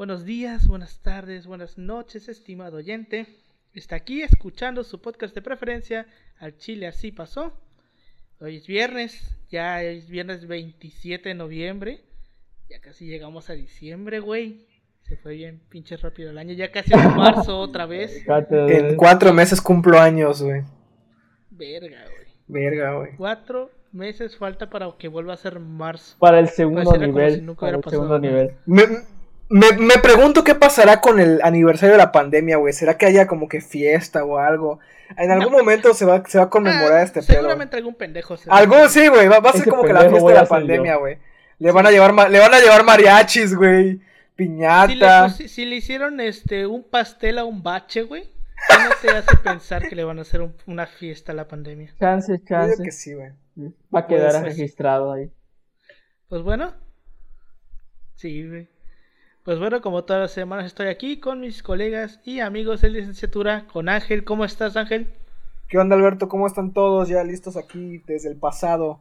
Buenos días, buenas tardes, buenas noches, estimado oyente. Está aquí escuchando su podcast de preferencia, Al Chile Así Pasó. Hoy es viernes, ya es viernes 27 de noviembre. Ya casi llegamos a diciembre, güey. Se fue bien pinche rápido el año. Ya casi es marzo otra vez. En cuatro meses cumplo años, güey. Verga, güey. Verga, güey. Cuatro meses falta para que vuelva a ser marzo. Para el segundo nivel. para el segundo nivel. Me, me, me, pregunto qué pasará con el aniversario de la pandemia, güey. ¿Será que haya como que fiesta o algo? En algún momento se va, se va a conmemorar ah, este pedo. Seguramente algún pendejo. Se algún sí, güey. Va, a ser como que la fiesta de la pandemia, güey. Le van a llevar, le van a llevar mariachis, güey. Piñata. Si le, hicieron este un pastel a un bache, güey. ¿Qué no te hace pensar que le van a hacer una fiesta a la pandemia? Chance, chance. que sí, güey. Va a quedar registrado ahí. Pues bueno. Sí, güey. Pues bueno, como todas las semanas estoy aquí con mis colegas y amigos de licenciatura, con Ángel. ¿Cómo estás, Ángel? ¿Qué onda, Alberto? ¿Cómo están todos ya listos aquí desde el pasado?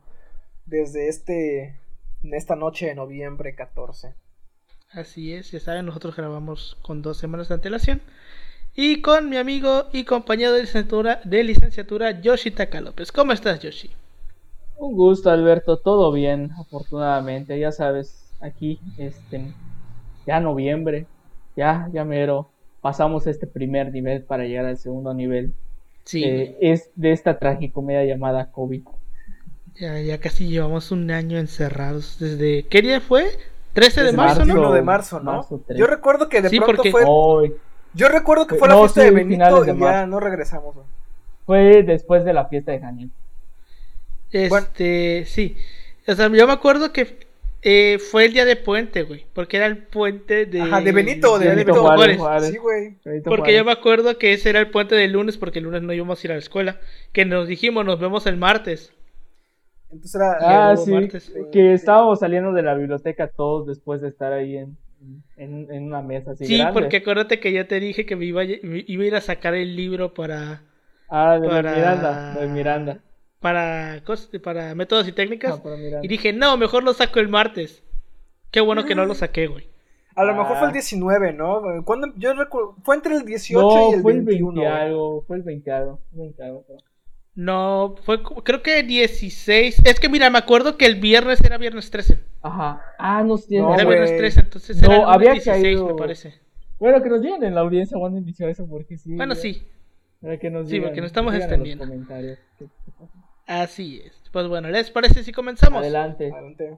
Desde este, en esta noche de noviembre 14. Así es, ya saben, nosotros grabamos con dos semanas de antelación. Y con mi amigo y compañero de licenciatura, de licenciatura Yoshi Taka López. ¿Cómo estás, Yoshi? Un gusto, Alberto. Todo bien, afortunadamente. Ya sabes, aquí, este, ya noviembre, ya, ya mero, pasamos este primer nivel para llegar al segundo nivel. Sí. Eh, es de esta tragicomedia llamada COVID. Ya, ya casi llevamos un año encerrados. ¿Desde qué día fue? 13 de marzo, ¿no? 1 de marzo, ¿no? yo recuerdo que de pronto fue. Yo recuerdo que fue la fiesta de Benito y ya no regresamos. Fue después de la fiesta de Daniel. Este, sí. O sea, yo me acuerdo que eh, fue el día de puente, güey. Porque era el puente de. Ajá, de Benito, de, Benito, Juárez. Sí, güey. Porque yo me acuerdo que ese era el puente del lunes, porque el lunes no íbamos a ir a la escuela. Que nos dijimos, nos vemos el martes. Entonces era. Ah, sí. Que estábamos saliendo de la biblioteca todos después de estar ahí en, en, una mesa así. Sí, porque acuérdate que ya te dije que me iba, iba a ir a sacar el libro para. Ah, de Miranda. De Miranda para, para métodos y técnicas. y dije, no, mejor lo saco el martes. Qué bueno que no lo saqué, güey. A lo mejor fue el 19, ¿no? ¿Cuándo? Yo recuerdo, fue entre el 18 y el fue el 20 algo, fue el 20 algo, 20 algo No, fue creo que 16. Es que mira, me acuerdo que el viernes era viernes 13. Ajá. Ah, no, no Era viernes 13, entonces no, era había 16, me parece. Bueno, que nos digan en la audiencia cuando inició eso, porque sí. Bueno, sí. Para que nos sí, porque nos estamos extendiendo. Así es. Pues bueno, ¿les parece si comenzamos? Adelante. Adelante.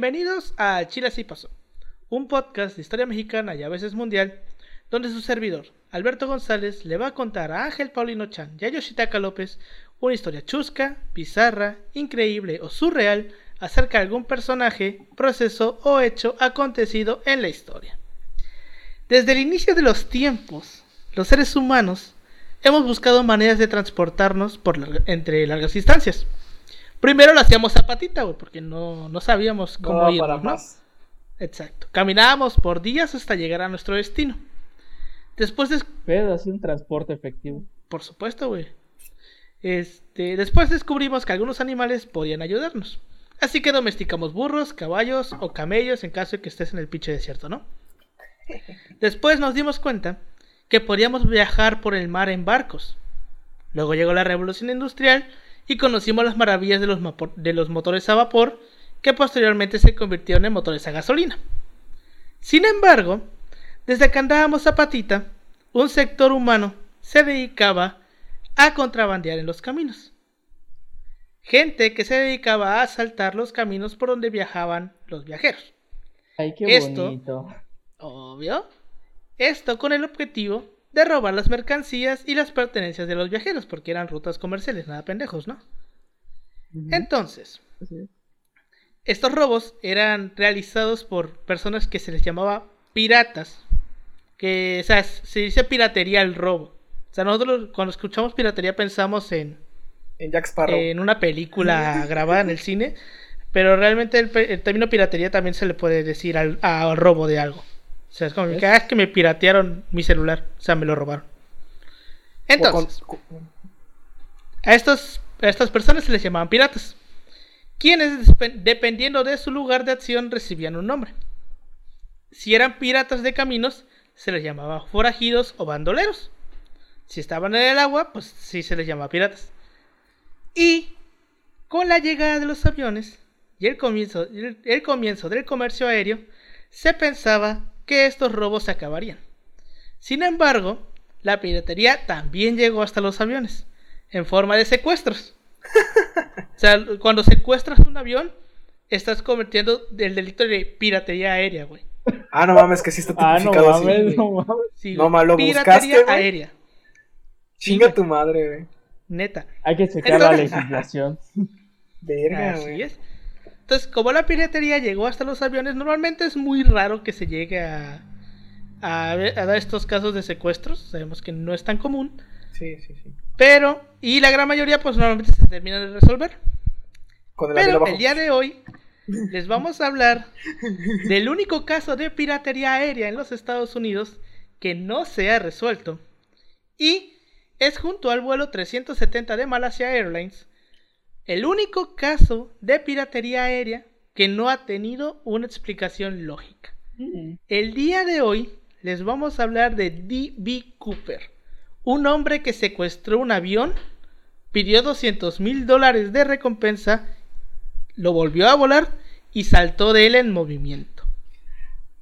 Bienvenidos a Chile así pasó, un podcast de historia mexicana y a veces mundial, donde su servidor, Alberto González, le va a contar a Ángel Paulino Chan y a Yoshitaka López una historia chusca, bizarra, increíble o surreal acerca de algún personaje, proceso o hecho acontecido en la historia. Desde el inicio de los tiempos, los seres humanos hemos buscado maneras de transportarnos por entre largas distancias Primero lo hacíamos a patita, güey, porque no, no sabíamos cómo no, irnos, ¿no? Exacto. Caminábamos por días hasta llegar a nuestro destino. Después de... Pero así un transporte efectivo. Por supuesto, güey. Este, después descubrimos que algunos animales podían ayudarnos. Así que domesticamos burros, caballos o camellos en caso de que estés en el pinche desierto, ¿no? Después nos dimos cuenta que podíamos viajar por el mar en barcos. Luego llegó la revolución industrial y conocimos las maravillas de los, de los motores a vapor que posteriormente se convirtieron en motores a gasolina. Sin embargo, desde que andábamos a patita, un sector humano se dedicaba a contrabandear en los caminos. Gente que se dedicaba a asaltar los caminos por donde viajaban los viajeros. Ay, qué Esto- bonito. Obvio. Esto con el objetivo de robar las mercancías y las pertenencias de los viajeros, porque eran rutas comerciales, nada pendejos, ¿no? Entonces, Sí. estos robos eran realizados por personas que se les llamaba piratas. Que, o sea, se dice piratería al robo. O sea, nosotros cuando escuchamos piratería pensamos en, En Jack Sparrow. en una película grabada en el cine, pero realmente el, el término piratería también se le puede decir al, al robo de algo. O sea, es como que, ah, es que me piratearon mi celular, o sea, me lo robaron. Entonces, a, estos, a estas personas se les llamaban piratas, quienes dependiendo de su lugar de acción recibían un nombre. Si eran piratas de caminos, se les llamaba forajidos o bandoleros. Si estaban en el agua, pues sí se les llamaba piratas. Y con la llegada de los aviones y el comienzo, el, el comienzo del comercio aéreo, se pensaba que estos robos se acabarían. Sin embargo, la piratería también llegó hasta los aviones, en forma de secuestros. o sea, cuando secuestras un avión, estás cometiendo el delito de piratería aérea, güey. Ah, no mames, que sí está Ah, no tipificado así. mames, güey. no mames. Sí, No, güey. ma, ¿lo piratería buscaste, aérea, Chinga Sí, tu madre, güey. neta. Hay que checar la legislación. Verga, Así güey. es. Entonces, como la piratería llegó hasta los aviones, normalmente es muy raro que se llegue a, a, a dar estos casos de secuestros. Sabemos que no es tan común. Sí, sí, sí. Pero, y la gran mayoría, pues normalmente se terminan de resolver. Con el Pero el día de hoy les vamos a hablar del único caso de piratería aérea en los Estados Unidos que no se ha resuelto. Y es junto al vuelo 370 de Malaysia Airlines el único caso de piratería aérea que no ha tenido una explicación lógica. Mm. El día de hoy les vamos a hablar de D.B. Cooper, un hombre que secuestró un avión, pidió 200 mil dólares de recompensa, lo volvió a volar y saltó de él en movimiento.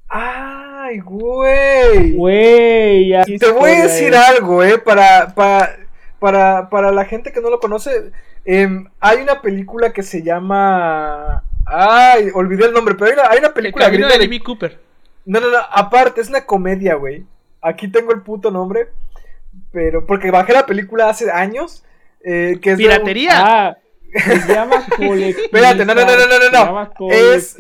Ay, güey. Güey. Te voy a decir algo, eh, para, para, para, para la gente que no lo conoce, em, hay una película que se llama... Ay, olvidé el nombre, pero hay una, hay una El película camino de D.B. Cooper. No, no, no, aparte, es una comedia, güey. Aquí tengo el puto nombre, pero porque bajé la película hace años, eh, que es de un- Piratería. Ah, se llama. Espérate, no, no, no, no, no, no, Se llama no. Es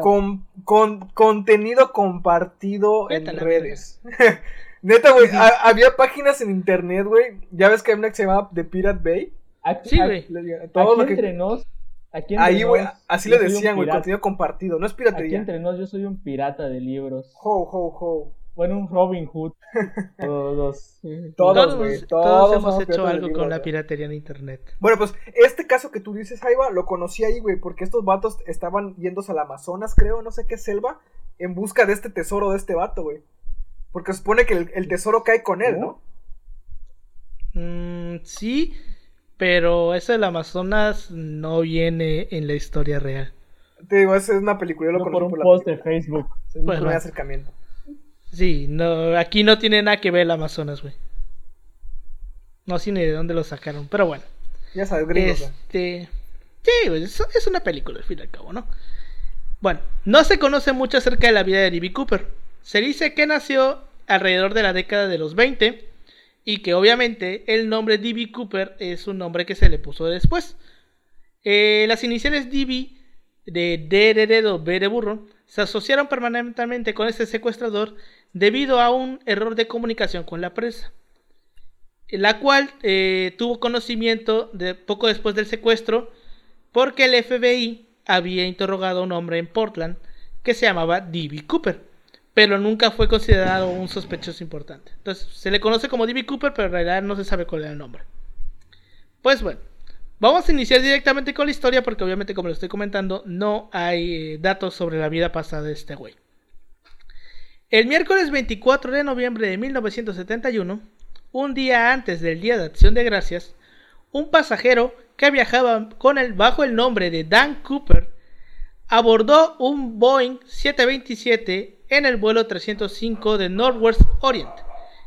con, con contenido compartido en redes. Neta, güey, ha- había páginas en internet, güey. Ya ves que hay una que se llama The Pirate Bay. Aquí, Sí, aquí- güey. Todo aquí lo que... entre nos. Aquí entre Ahí, güey, así le decían, güey, contenido compartido. No es Aquí piratería. entre nos, yo soy un pirata de libros. Ho, ho, ho. Bueno, un Robin Hood. Todos. Todos, Todos, güey, todos todos hemos hecho algo libros, con la piratería en internet. Bueno, pues este caso que tú dices, Jaiba, lo conocí ahí, güey, porque estos vatos estaban yéndose al Amazonas, creo, no sé qué selva, en busca de este tesoro de este vato, güey. Porque se supone que el, el tesoro cae con él, ¿no? Mm, sí, pero eso del Amazonas no viene en la historia real. Te digo, esa es una película, yo lo No conocí por un por la post de. Facebook. Es Pues, primer va. acercamiento. Sí, no, aquí no tiene nada que ver el Amazonas, güey. No sé ni de dónde lo sacaron, pero bueno. Ya sabes, gringos. Este. Sí, güey, es, es una película al fin y al cabo, ¿no? Bueno, no se conoce mucho acerca de la vida de D.B. Cooper. Se dice que nació alrededor de la década de los 20 y que obviamente el nombre D.B. Cooper es un nombre que se le puso después. Eh, las iniciales D.B. de D de B de burro se asociaron permanentemente con este secuestrador debido a un error de comunicación con la prensa la cual eh, tuvo conocimiento de poco después del secuestro porque el FBI había interrogado a un hombre en Portland que se llamaba D.B. Cooper, pero nunca fue considerado un sospechoso importante. Entonces se le conoce como D.B. Cooper, pero en realidad no se sabe cuál era el nombre. Pues bueno, vamos a iniciar directamente con la historia porque obviamente como lo estoy comentando no hay eh, datos sobre la vida pasada de este güey. El miércoles 24 de noviembre de 1971, un día antes del Día de Acción de Gracias, un pasajero que viajaba con el, bajo el nombre de Dan Cooper abordó un Boeing 727 en el vuelo 305 de Northwest Orient,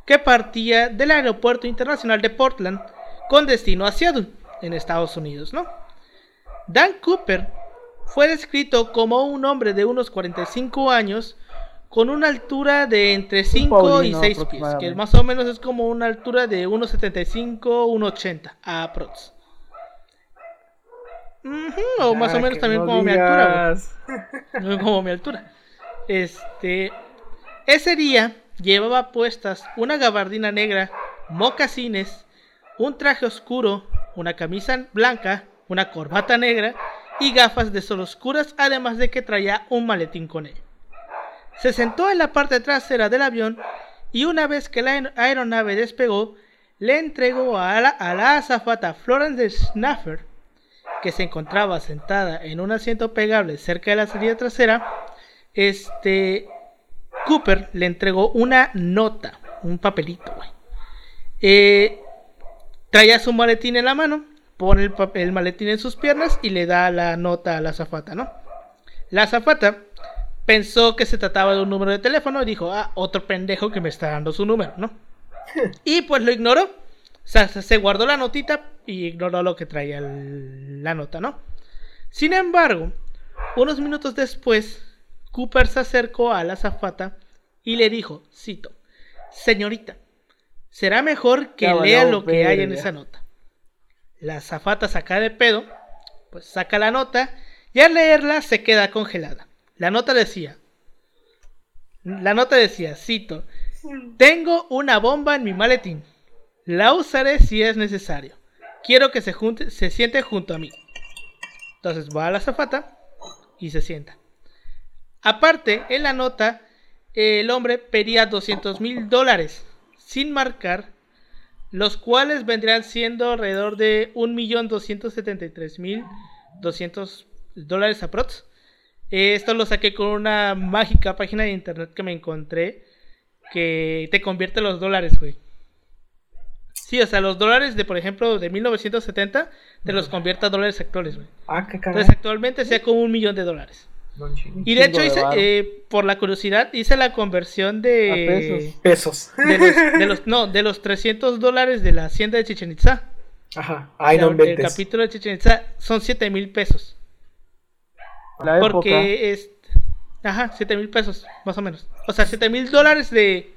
que partía del aeropuerto internacional de Portland con destino a Seattle, en Estados Unidos, ¿no? Dan Cooper fue descrito como un hombre de unos 45 años con una altura de entre 5 y 6 pies, que más o menos es como una altura de 1,75, 1,80 aprox. o más o menos también como mi altura, como mi altura. Este, ese día llevaba puestas una gabardina negra, mocasines, un traje oscuro, una camisa blanca, una corbata negra y gafas de sol oscuras, además de que traía un maletín con él. Se sentó en la parte trasera del avión y una vez que la aeronave despegó, le entregó a la, azafata Florence Snaffer, que se encontraba sentada en un asiento pegable cerca de la salida trasera, este Cooper le entregó una nota, un papelito, eh, traía su maletín en la mano, pone el, el, maletín en sus piernas y le da la nota a la azafata, ¿no? La azafata pensó que se trataba de un número de teléfono y dijo, ah, otro pendejo que me está dando su número, ¿no? y pues lo ignoró. O sea, se guardó la notita y ignoró lo que traía la nota, ¿no? Sin embargo, unos minutos después, Cooper se acercó a la azafata y le dijo, cito, señorita, será mejor que lea lo que hay en esa nota. La azafata saca de pedo, pues saca la nota y al leerla se queda congelada. La nota decía, la nota decía, cito, tengo una bomba en mi maletín. La usaré si es necesario. Quiero que se, junte, se siente junto a mí. Entonces va a la zafata y se sienta. Aparte, en la nota, el hombre pedía 200 mil dólares sin marcar, los cuales vendrían siendo alrededor de 1.273.200 dólares aprox. Esto lo saqué con una mágica página de internet que me encontré que te convierte los dólares, güey. Sí, o sea, los dólares de, por ejemplo, de 1970 te los convierte a dólares actuales, güey. Ah, qué Entonces actualmente sea como un millón de dólares. Y de hecho hice, eh, por la curiosidad, hice la conversión de... pesos. De los, no, de los 300 dólares de la hacienda de Chichen Itza. Ajá, ahí no El capítulo de Chichen Itza son 7 mil pesos. Porque es. Ajá, 7 mil pesos, más o menos. O sea, 7 mil dólares de.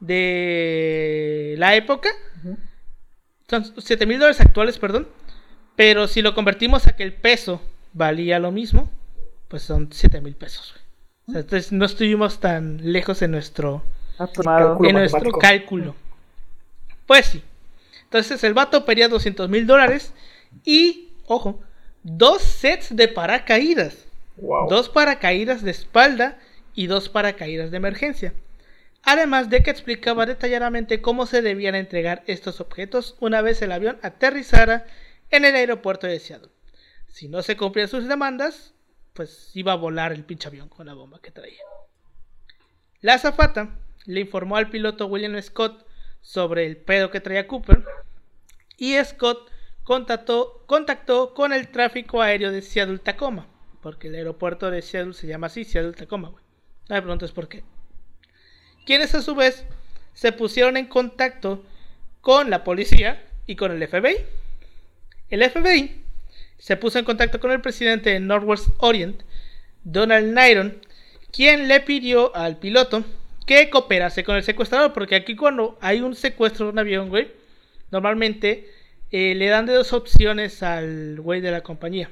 De la época. Son 7 mil dólares actuales, perdón. Pero si lo convertimos a que el peso valía lo mismo, pues son 7 mil pesos. O sea, entonces no estuvimos tan lejos en nuestro, en nuestro cálculo. Pues sí. Entonces el vato pedía 200 mil dólares y, ojo, dos sets de paracaídas. Dos paracaídas de espalda y dos paracaídas de emergencia. Además de que explicaba detalladamente cómo se debían entregar estos objetos una vez el avión aterrizara en el aeropuerto de Seattle. Si no se cumplían sus demandas, pues iba a volar el pinche avión con la bomba que traía. La azafata le informó al piloto William Scott sobre el pedo que traía Cooper y Scott contactó, con el tráfico aéreo de Seattle Tacoma, porque el aeropuerto de Seattle se llama así, Seattle Tacoma, güey. No me preguntes por qué. Quienes a su vez se pusieron en contacto con la policía y con el FBI. El FBI se puso en contacto con el presidente de Northwest Orient, Donald Nyron, quien le pidió al piloto que cooperase con el secuestrador, porque aquí cuando hay un secuestro de un avión, güey, normalmente eh, le dan de dos opciones al güey de la compañía.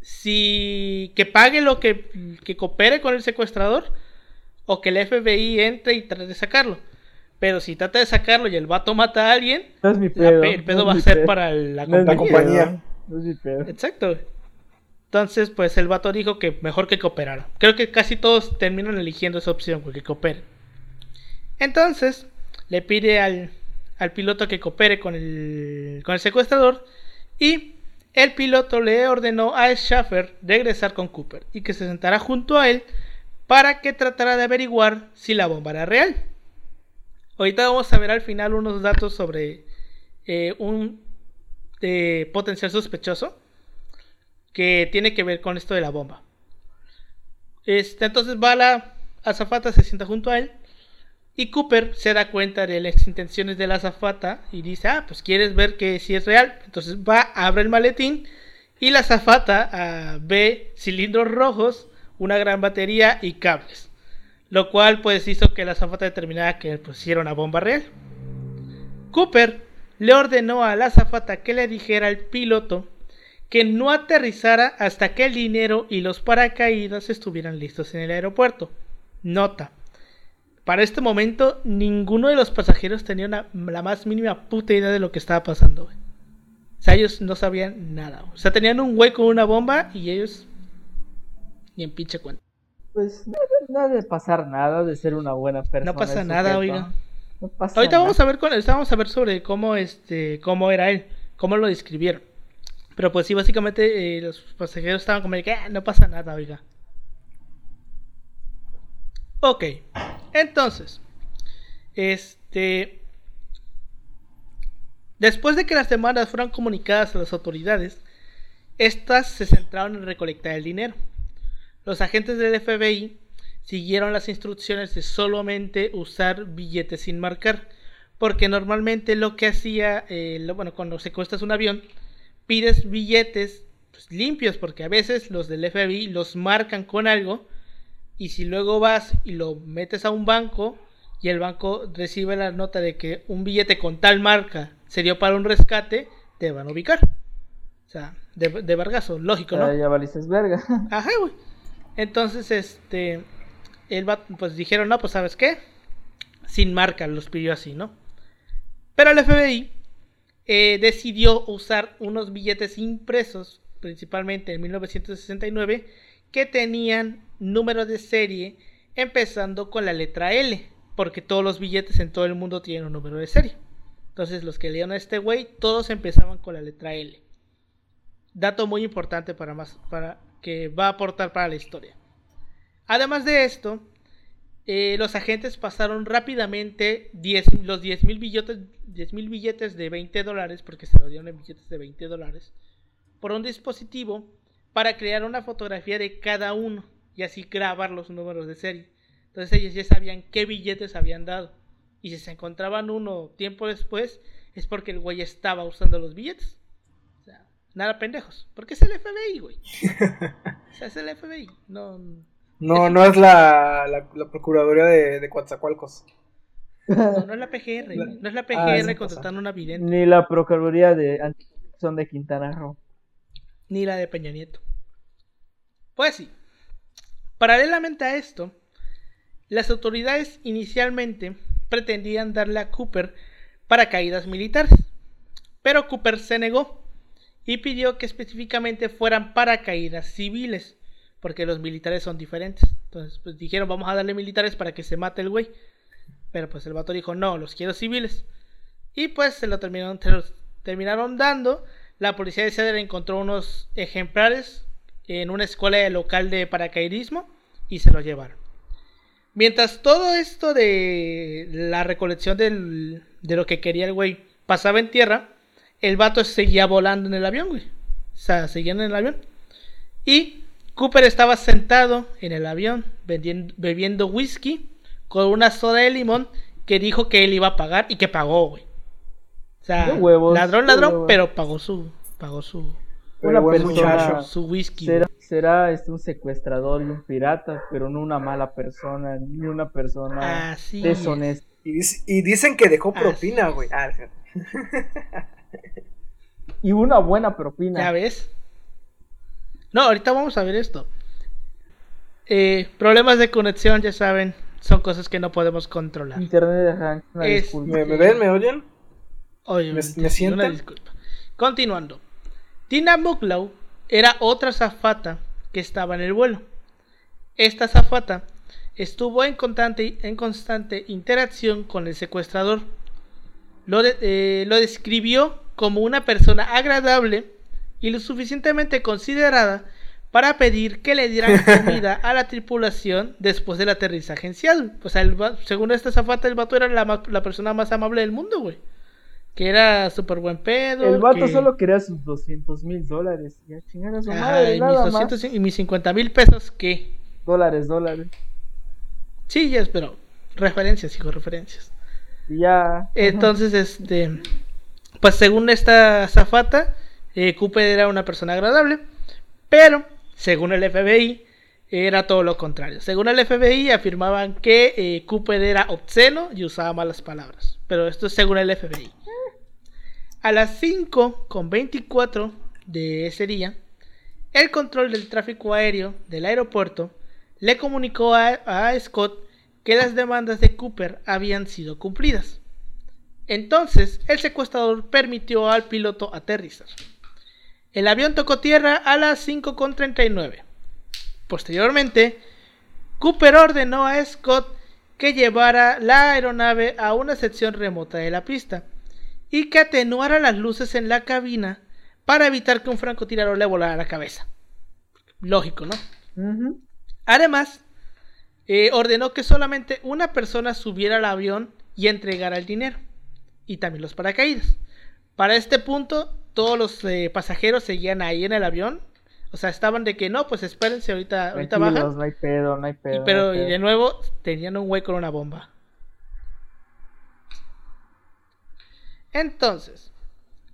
Si que pague lo que, que coopere con el secuestrador o que el FBI entre y trate de sacarlo. Pero si trata de sacarlo y el vato mata a alguien, el pedo va a ser para la compañía. Exacto. Entonces, pues el vato dijo que mejor que cooperara. Creo que casi todos terminan eligiendo esa opción, porque coopere. Entonces, le pide al, al piloto que coopere con el, con el secuestrador y el piloto le ordenó a Schaffer regresar con Cooper y que se sentara junto a él para que tratara de averiguar si la bomba era real. Ahorita vamos a ver al final unos datos sobre eh, un eh, potencial sospechoso que tiene que ver con esto de la bomba. Este, entonces va la azafata, se sienta junto a él Y Cooper se da cuenta de las intenciones de la azafata y dice, ah, pues quieres ver que si es real. Entonces va, abre el maletín y la azafata ah, ve cilindros rojos, una gran batería y cables. Lo cual pues hizo que la azafata determinara que pues, una bomba real. Cooper le ordenó a la azafata que le dijera al piloto que no aterrizara hasta que el dinero y los paracaídas estuvieran listos en el aeropuerto. Nota para este momento, ninguno de los pasajeros tenía la más mínima puta idea de lo que estaba pasando. O sea, ellos no sabían nada. O sea, tenían un güey con una bomba y ellos ni en pinche cuenta. Pues no, debe pasar nada de ser una buena persona. No pasa nada, oiga. No pasa Ahorita vamos a ver vamos a ver sobre cómo este cómo era él, cómo lo describieron. Pero pues sí, básicamente eh, los pasajeros estaban como de que ah, no pasa nada, oiga. Ok. Entonces, este. Después de que las demandas fueran comunicadas a las autoridades, estas se centraron en recolectar el dinero. Los agentes del FBI siguieron las instrucciones de solamente usar billetes sin marcar, porque normalmente lo que hacía, eh, bueno, cuando secuestras un avión, pides billetes pues, limpios, porque a veces los del FBI los marcan con algo y si luego vas y lo metes a un banco y el banco recibe la nota de que un billete con tal marca sería para un rescate, te van a ubicar. O sea, de, de vergazo, lógico, ¿no? Ah, ya valices verga. Ajá, güey. Entonces, este, el pues dijeron, no, pues sabes qué, sin marca, los pidió así, ¿no? Pero el FBI eh, decidió usar unos billetes impresos, principalmente en 1969, que tenían número de serie empezando con la letra L, porque todos los billetes en todo el mundo tienen un número de serie. Entonces los que leían a este güey, todos empezaban con la letra L. Dato muy importante para más, para que va a aportar para la historia. Además de esto, eh, los agentes pasaron rápidamente los 10 mil billetes, billetes de 20 dólares, porque se lo dieron en billetes de 20 dólares, por un dispositivo para crear una fotografía de cada uno y así grabar los números de serie. Entonces ellos ya sabían qué billetes habían dado. Y si se encontraban uno tiempo después, es porque el güey estaba usando los billetes. O sea, nada pendejos. Porque es el FBI, güey. o sea, es el FBI. No, no, es, no es la, la, Procuraduría de, de Coatzacoalcos. No, no es la PGR. No es la PGR ah, contratando una vidente. Ni la Procuraduría de son de Quintana Roo. Ni la de Peña Nieto. Pues sí. Paralelamente a esto, las autoridades inicialmente pretendían darle a Cooper paracaídas militares, pero Cooper se negó y pidió que específicamente fueran paracaídas civiles, porque los militares son diferentes. Entonces, pues dijeron, vamos a darle militares para que se mate el güey. Pero pues el vato dijo, no, los quiero civiles. Y pues se lo terminaron, terminaron dando. La policía de Cedar encontró unos ejemplares en una escuela local de paracaidismo y se lo llevaron. Mientras todo esto de la recolección de lo que quería el güey pasaba en tierra, el vato seguía volando en el avión, güey. O sea, seguía en el avión. Y Cooper estaba sentado en el avión bebiendo whisky con una soda de limón que dijo que él iba a pagar y que pagó, güey. O sea, ladrón, ladrón, pero pagó su, pagó su, una persona, su whisky. Será, será este, un secuestrador y un pirata, pero no una mala persona, ni una persona deshonesta. Y, dicen que dejó propina, güey. Ah, y una buena propina. ¿Ya ves? No, ahorita vamos a ver esto. Eh, problemas de conexión, ya saben, son cosas que no podemos controlar. Internet ¿Me, ven? ¿Me oyen? Oye, ¿Me, sienten? Continuando. Tina Mucklow era otra zafata que estaba en el vuelo. Esta zafata estuvo en constante, en constante interacción con el secuestrador. Lo, eh, lo describió como una persona agradable y lo suficientemente considerada para pedir que le dieran comida a la tripulación después del aterrizaje en Seattle. O sea, según esta zafata, el vato era la, la persona más amable del mundo, güey que era súper buen pedo. El vato solo quería sus 200 mil dólares. Ya chingada su madre, y nada mis 200, más. Y mis 50 mil pesos, ¿qué? Dólares, dólares. Sí, ya, pero Referencias, hijo, referencias. Ya. Entonces, este, pues según esta zafata, eh, Cooper era una persona agradable, pero según el FBI era todo lo contrario. Según el FBI afirmaban que eh, Cooper era obsceno y usaba malas palabras, pero esto es según el FBI. A las 5 con 24 de ese día, el control del tráfico aéreo del aeropuerto le comunicó a, a Scott que las demandas de Cooper habían sido cumplidas. Entonces, el secuestrador permitió al piloto aterrizar. El avión tocó tierra a las 5.39. Posteriormente, Cooper ordenó a Scott que llevara la aeronave a una sección remota de la pista y que atenuara las luces en la cabina para evitar que un francotirador le volara la cabeza. Lógico, ¿no? Además, eh, ordenó que solamente una persona subiera al avión y entregara el dinero. Y también los paracaídas. Para este punto, todos los eh, pasajeros seguían ahí en el avión. O sea, estaban de que no, pues espérense, ahorita, ahorita bajan. no hay pedo, no hay pedo. Y, no pero y de nuevo tenían un güey con una bomba. Entonces,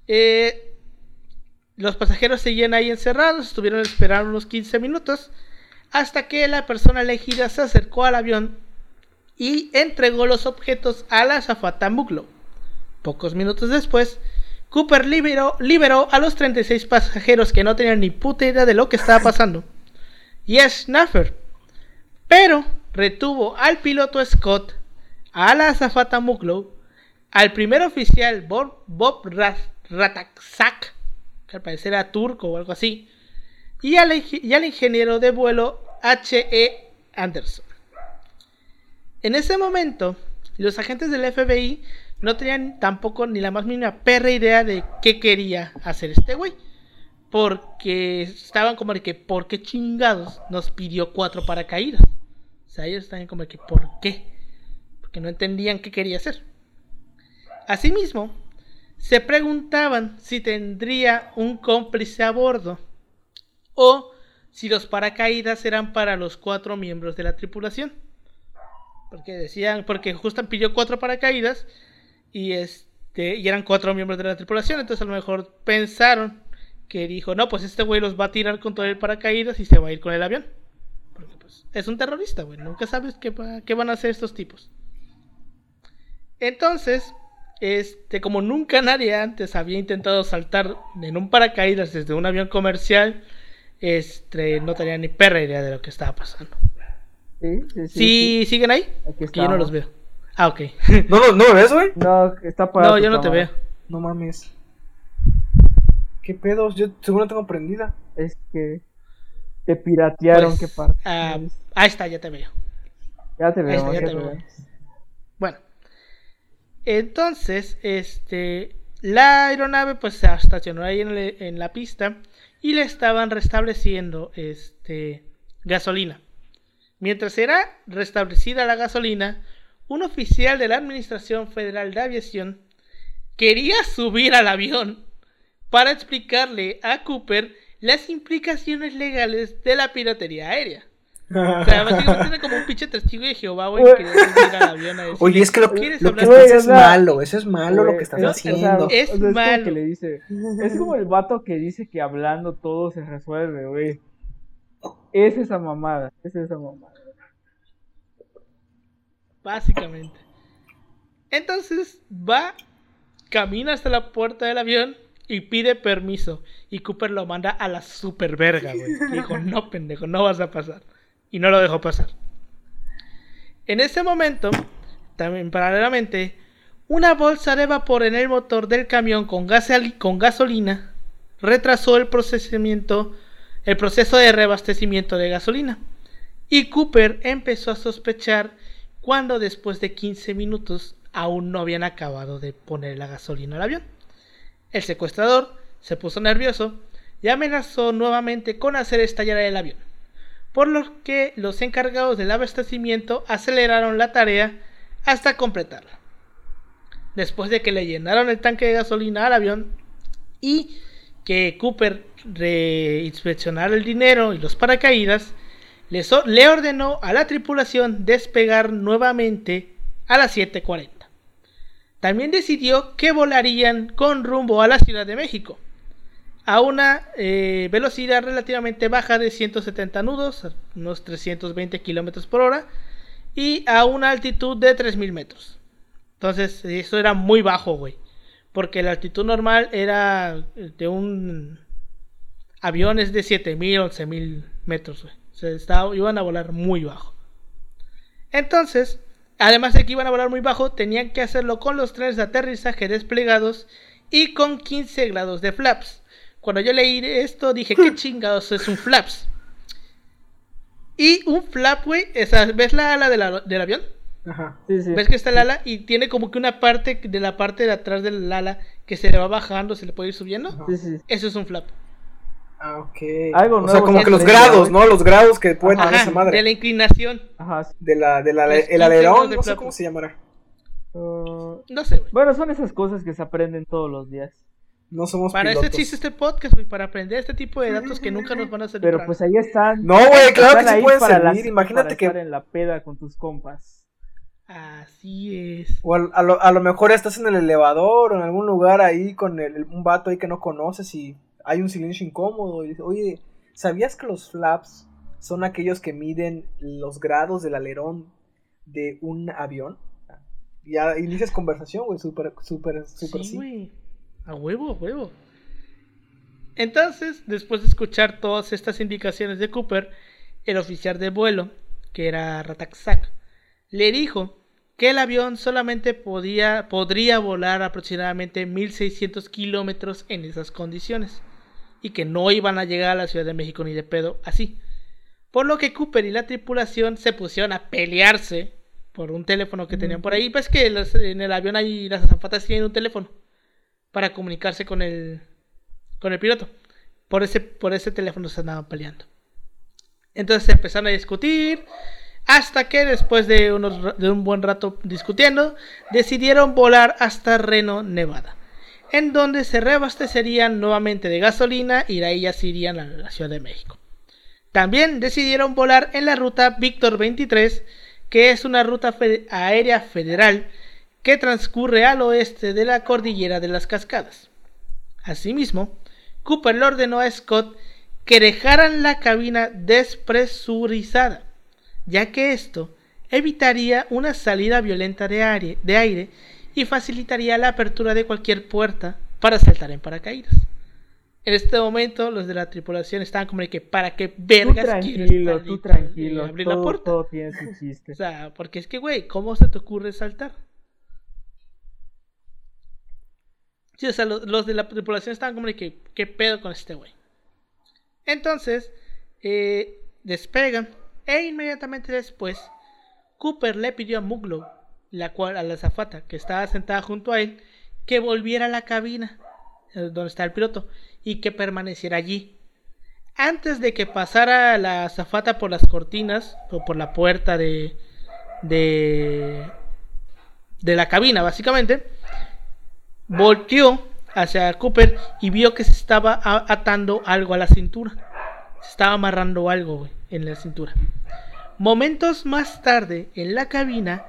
eh, los pasajeros seguían ahí encerrados, estuvieron esperando unos 15 minutos hasta que la persona elegida se acercó al avión y entregó los objetos a la azafata Muglow. Pocos minutos después, Cooper liberó, a los 36 pasajeros que no tenían ni puta idea de lo que estaba pasando y a Schnaffer, pero retuvo al piloto Scott, a la azafata Muglow, al primer oficial Bob, Bob que al parecer era turco o algo así, y al, y al ingeniero de vuelo H.E. Anderson. En ese momento, los agentes del FBI no tenían tampoco ni la más mínima perra idea de qué quería hacer este güey. Porque estaban como de que, ¿por qué chingados nos pidió cuatro paracaídas? O sea, ellos estaban como de que, ¿por qué? Porque no entendían qué quería hacer. Asimismo, se preguntaban si tendría un cómplice a bordo o si los paracaídas eran para los cuatro miembros de la tripulación. Porque decían, porque Justin pidió cuatro paracaídas y este y eran cuatro miembros de la tripulación, entonces a lo mejor pensaron que dijo, no, pues este güey los va a tirar con todo el paracaídas y se va a ir con el avión. Porque pues es un terrorista, güey, nunca sabes qué, va- qué van a hacer estos tipos. Entonces, este, como nunca nadie antes había intentado saltar en un paracaídas desde un avión comercial, este, no tenía ni perra idea de lo que estaba pasando. Sí, sí, sí. ¿Sí, siguen ahí? Aquí yo no los veo. Ah, ok. ¿No, lo- no me ves, güey? No, está apagada no, yo no te veo. No mames. ¿Qué pedos? Yo seguro la tengo prendida. Es que te piratearon, Pues, qué parte. ah, ahí está, ya te veo. ya te veo, está, ya ya te te veo. veo. Bueno, entonces, este, la aeronave pues se estacionó ahí en, le- en la pista y le estaban restableciendo, este, gasolina. Mientras era restablecida la gasolina, un oficial de la Administración Federal de Aviación quería subir al avión para explicarle a Cooper las implicaciones legales de la piratería aérea. O sea, básicamente como un pinche testigo de Jehová, güey, que quería subir al avión a decir, Oye, es que lo, ¿quieres lo que es malo, eso es malo lo que estás Güey, es- o sea, haciendo. es como malo. que le dice, es como el vato que dice que hablando todo se resuelve, güey. Es esa mamada, es esa mamada. Básicamente. Entonces va, camina hasta la puerta del avión y pide permiso. Y Cooper lo manda a la super verga, güey. Dijo, no, pendejo, no vas a pasar. Y no lo dejó pasar. En ese momento, también paralelamente, una bolsa de vapor en el motor del camión con, gasoli- con gasolina retrasó el procesamiento, el proceso de reabastecimiento de gasolina. Y Cooper empezó a sospechar cuando después de 15 minutos aún no habían acabado de poner la gasolina al avión. El secuestrador se puso nervioso y amenazó nuevamente con hacer estallar el avión, por lo que los encargados del abastecimiento aceleraron la tarea hasta completarla. Después de que le llenaron el tanque de gasolina al avión y que Cooper reinspeccionara el dinero y los paracaídas, le, ordenó a la tripulación despegar nuevamente a las 7.40. También decidió que volarían con rumbo a la Ciudad de México a una eh, velocidad relativamente baja de 170 nudos, unos 320 kilómetros por hora, y a una altitud de 3000 metros. Entonces, eso era muy bajo, güey. Porque la altitud normal era de un avión es de 7000, 11000 metros, güey. O sea, estaba- iban a volar muy bajo. Entonces, además de que iban a volar muy bajo, tenían que hacerlo con los trenes de aterrizaje desplegados y con 15 grados de flaps. Cuando yo leí esto dije, ¿qué chingados es un flaps? Y un flap, güey, ¿ves la ala de la- del avión? Ajá. Sí, sí. ¿Ves que está el ala? Y tiene como que una parte de la parte de atrás del ala que se le va bajando, se le puede ir subiendo. Sí, sí. Eso es un flap. Ah, ok. Algo o nuevo sea, como que los grados. ¿no? Los grados que puede tener esa madre. de la inclinación. Ajá. sí. De la, de la, Los el 15 alerón, no sé cómo se llamará. Uh, No sé, güey. bueno, son esas cosas que se aprenden todos los días. No somos Para eso pilotos. existe este podcast, güey, para aprender este tipo de datos que nunca nos van a servir. Pero pues ahí están. No, güey, claro que sí pueden servir. las- Imagínate para que estar en la peda con tus compas. Así es. O a, lo, a lo mejor estás en el elevador o en algún lugar ahí con el- un vato ahí que no conoces y hay un silencio incómodo y dices, oye, ¿sabías que los flaps son aquellos que miden los grados del alerón de un avión? Ya inicias conversación, güey, súper, súper, súper Sí. A huevo, a huevo. Entonces, después de escuchar todas estas indicaciones de Cooper, el oficial de vuelo, que era Rataksak, le dijo que el avión solamente podía, podría volar aproximadamente 1600 kilómetros en esas condiciones y que no iban a llegar a la Ciudad de México ni de pedo así. Por lo que Cooper y la tripulación se pusieron a pelearse por un teléfono que tenían por ahí. Pues que los- en el avión hay las azafatas tienen un teléfono para comunicarse con el con el piloto. Por ese por ese teléfono se andaban peleando. Entonces se empezaron a discutir hasta que después de, unos, de un buen rato discutiendo decidieron volar hasta Reno, Nevada, en donde se reabastecerían nuevamente de gasolina y de ahí ya se irían a la Ciudad de México. También decidieron volar en la ruta Víctor 23, que es una ruta aérea federal que transcurre al oeste de la cordillera de las Cascadas. Asimismo, Cooper le ordenó a Scott que dejaran la cabina despresurizada, ya que esto evitaría una salida violenta de aire y facilitaría la apertura de cualquier puerta para saltar en paracaídas. En este momento, los de la tripulación estaban como de que, ¿para qué Tú vergas quieres tranquilo, salir tú tranquilo. abrir la Todo, puerta? todo tiene su chiste. O sea, porque es que, güey, ¿cómo se te ocurre saltar? Sí, o sea, lo- los, de la tripulación estaban como de que, ¿qué pedo con este güey? Entonces, eh, despegan e inmediatamente después, Cooper le pidió a Muglow, la cual, a la azafata que estaba sentada junto a él, que volviera a la cabina eh, donde está el piloto y que permaneciera allí. Antes de que pasara la azafata por las cortinas o por la puerta de, de, la cabina, básicamente, volteó hacia Cooper y vio que se estaba atando algo a la cintura. Se estaba amarrando algo en la cintura. Momentos más tarde, en la cabina,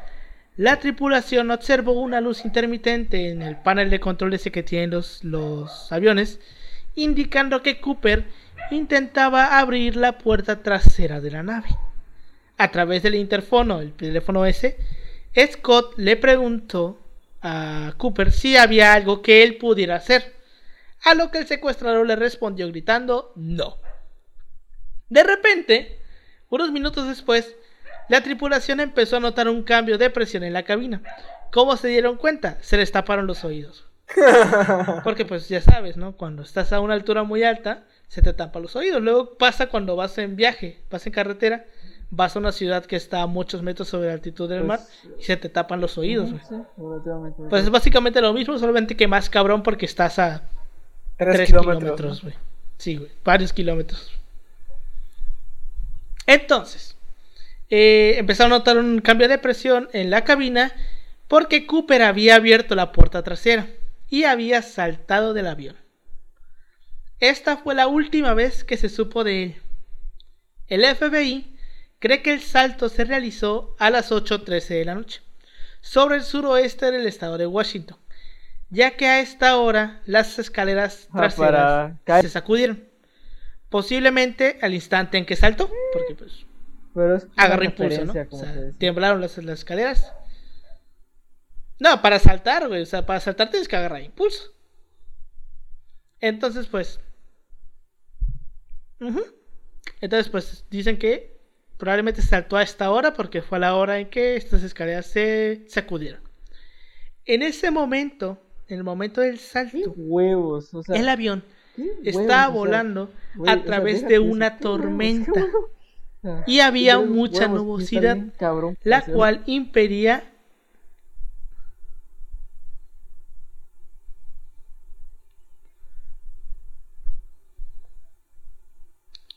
la tripulación observó una luz intermitente en el panel de control ese que tienen los, los aviones, indicando que Cooper intentaba abrir la puerta trasera de la nave. A través del interfono, el teléfono ese, Scott le preguntó a Cooper si había algo que él pudiera hacer, a lo que el secuestrador le respondió gritando no. De repente, unos minutos después, la tripulación empezó a notar un cambio de presión en la cabina. ¿Cómo se dieron cuenta? Se les taparon los oídos. Porque pues ya sabes, ¿no? Cuando estás a una altura muy alta, se te tapan los oídos. Luego pasa cuando vas en viaje, vas en carretera, vas a una ciudad que está a muchos metros sobre la altitud del mar Pues, y se te tapan los oídos, güey. Sí. Pues es básicamente lo mismo, solamente que más cabrón porque estás a Tres, 3 kilómetros. kilómetros. Sí, güey, varios kilómetros. Entonces, eh, empezaron a notar un cambio de presión en la cabina porque Cooper había abierto la puerta trasera y había saltado del avión. Esta fue la última vez que se supo de él. El FBI cree que el salto se realizó a las 8.13 de la noche, sobre el suroeste del estado de Washington, ya que a esta hora las escaleras Ah, traseras para se sacudieron. Posiblemente al instante en que saltó, porque pues Pero es impulso, ¿no? O sea, temblaron las, las escaleras. No, para saltar, güey. O sea, para saltar tienes que agarrar impulso. Entonces, pues. Entonces, pues dicen que probablemente saltó a esta hora porque fue a la hora en que estas escaleras se sacudieron. En ese momento, en el momento del ¿Qué salto, huevos? O sea, el avión estaba O sea, volando a o sea, través de una ¿qué huevos? ¿Qué tormenta. huevos? Sea, y había mucha huevos, nubosidad, bien cabrón, la cual impedía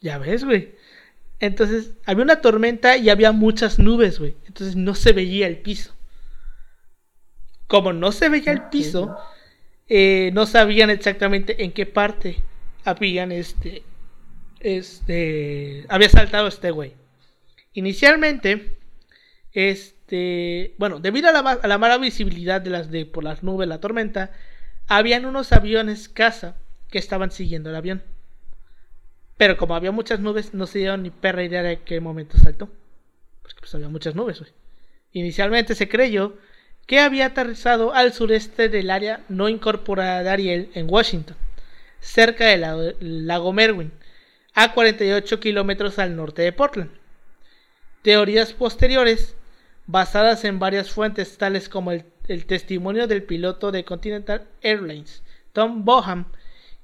Ya ves, güey. Entonces, había una tormenta y había muchas nubes, güey. Entonces no se veía el piso. Como no se veía el piso, eh, no sabían exactamente en qué parte habían este. Este. Había saltado este güey. Inicialmente, este. Bueno, debido a la, mala visibilidad de las de por las nubes, la tormenta, habían unos aviones caza que estaban siguiendo el avión. Pero como había muchas nubes, no se dieron ni perra idea de qué momento saltó. Porque pues había muchas nubes, güey. Inicialmente se creyó que había aterrizado al sureste del área no incorporada de Ariel en Washington, cerca del lago Merwin, a 48 kilómetros al norte de Portland. Teorías posteriores, basadas en varias fuentes tales como el, testimonio del piloto de Continental Airlines, Tom Boham,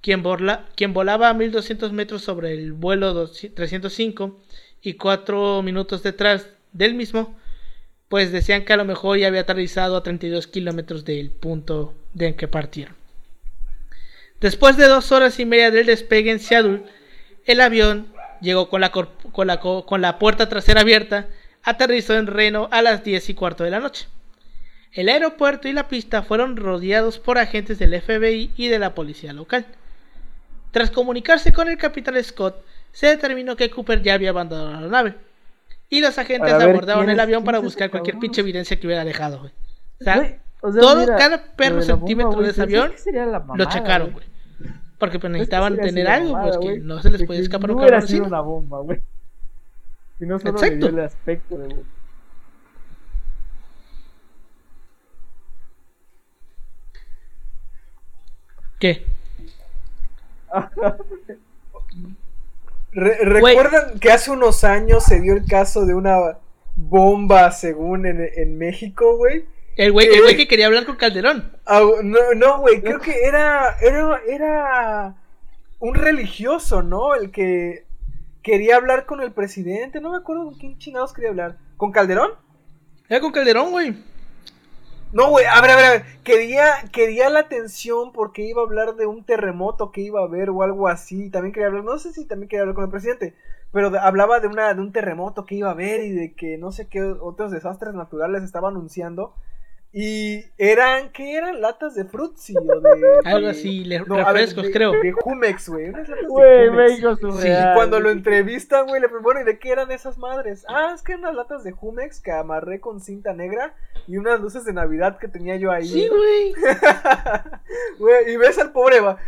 quien, volaba a 1200 metros sobre el vuelo 200 305 y cuatro minutos detrás del mismo, pues decían que a lo mejor ya había aterrizado a 32 kilómetros del punto de en que partieron. Después de dos horas y media del despegue en Seattle, el avión llegó con la, cor- con la, co- con la puerta trasera abierta, aterrizó en Reno a las 10 y cuarto de la noche. El aeropuerto y la pista fueron rodeados por agentes del FBI y de la policía local. Tras comunicarse con el capitán Scott, se determinó que Cooper ya había abandonado la nave. Y los agentes abordaron el avión para buscar cualquier pinche evidencia que hubiera dejado, güey. O sea, Güey, o sea, todo, mira, cada perro bomba, centímetro de ese ¿sabes avión lo checaron, güey? Porque pues necesitaban tener algo, mamada, pues que no se les podía escapar no un hubiera cabrón sido así. una bomba, güey. Y no solo Exacto. le dio el aspecto de... ¿Qué? Re-. ¿Recuerdan que hace unos años se dio el caso de una bomba, según en, en México, güey? El güey, el güey que quería hablar con Calderón. Ah, no, no, güey, creo que era, era, era un religioso, ¿no? El que quería hablar con el presidente, no me acuerdo con quién chingados quería hablar. ¿Con Calderón? Era con Calderón, güey. No, güey, a ver, a ver, a ver, quería, quería la atención porque iba a hablar de un terremoto que iba a haber o algo así, también quería hablar, no sé si también quería hablar con el presidente, pero hablaba de, una, de un terremoto que iba a haber y de que no sé qué otros desastres naturales estaba anunciando, y eran, ¿qué eran? Latas de Fruitsy o de... Algo de- así, le- no, ver, refrescos, de- creo. De Jumex, güey, unas latas de Güey, Jumex. México surreal. Y cuando lo entrevistan, güey, le preguntan, bueno, ¿y de qué eran esas madres? Ah, es que eran unas latas de Jumex que amarré con cinta negra y unas luces de Navidad que tenía yo ahí. Sí, güey. Güey, y ves al pobre va.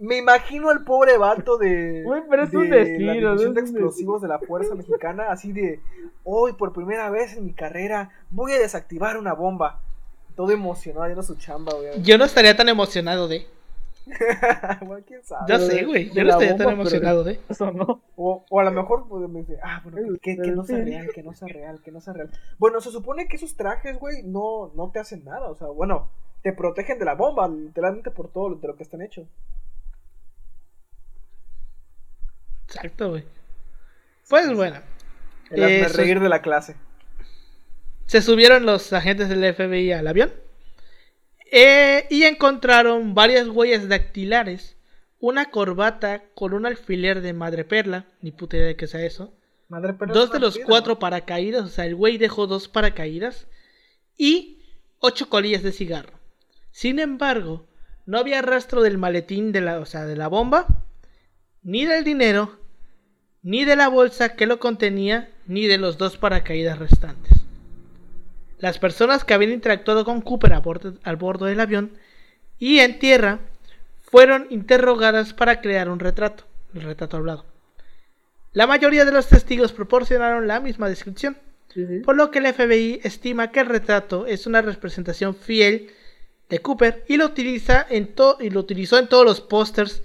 Me imagino al pobre vato de. Güey, pero es de un la destino, División es de explosivos de la Fuerza Mexicana, así de. Hoy, por primera vez en mi carrera, voy a desactivar una bomba. Todo emocionado, haciendo su chamba, güey. Yo no estaría tan emocionado de. Bueno, quién sabe. Ya sé, güey. Yo no estaría bomba, tan pero emocionado de. Eso no. O, o a lo mejor pues, me dice, ah, bueno, que, que- que no sea real, que no sea real, que no sea real. Bueno, se supone que esos trajes, güey, no, no te hacen nada. O sea, bueno, te protegen de la bomba, literalmente por todo lo- de lo que están hechos. Exacto, güey. Pues bueno. El Eso- reír de la clase. Se subieron los agentes del FBI al avión. eh, y encontraron varias huellas dactilares. Una corbata con un alfiler de madreperla. Ni puta idea de qué sea eso. Dos de los cuatro paracaídas, o sea, el güey dejó dos paracaídas y ocho colillas de cigarro. Sin embargo, no había rastro del maletín de la, o sea, de la bomba, ni del dinero, ni de la bolsa que lo contenía, ni de los dos paracaídas restantes. Las personas que habían interactuado con Cooper a bordo, al bordo del avión y en tierra fueron interrogadas para crear un retrato, el retrato hablado. La mayoría de los testigos proporcionaron la misma descripción, por lo que el FBI estima que el retrato es una representación fiel de Cooper y lo utiliza en y lo utilizó en todos los pósters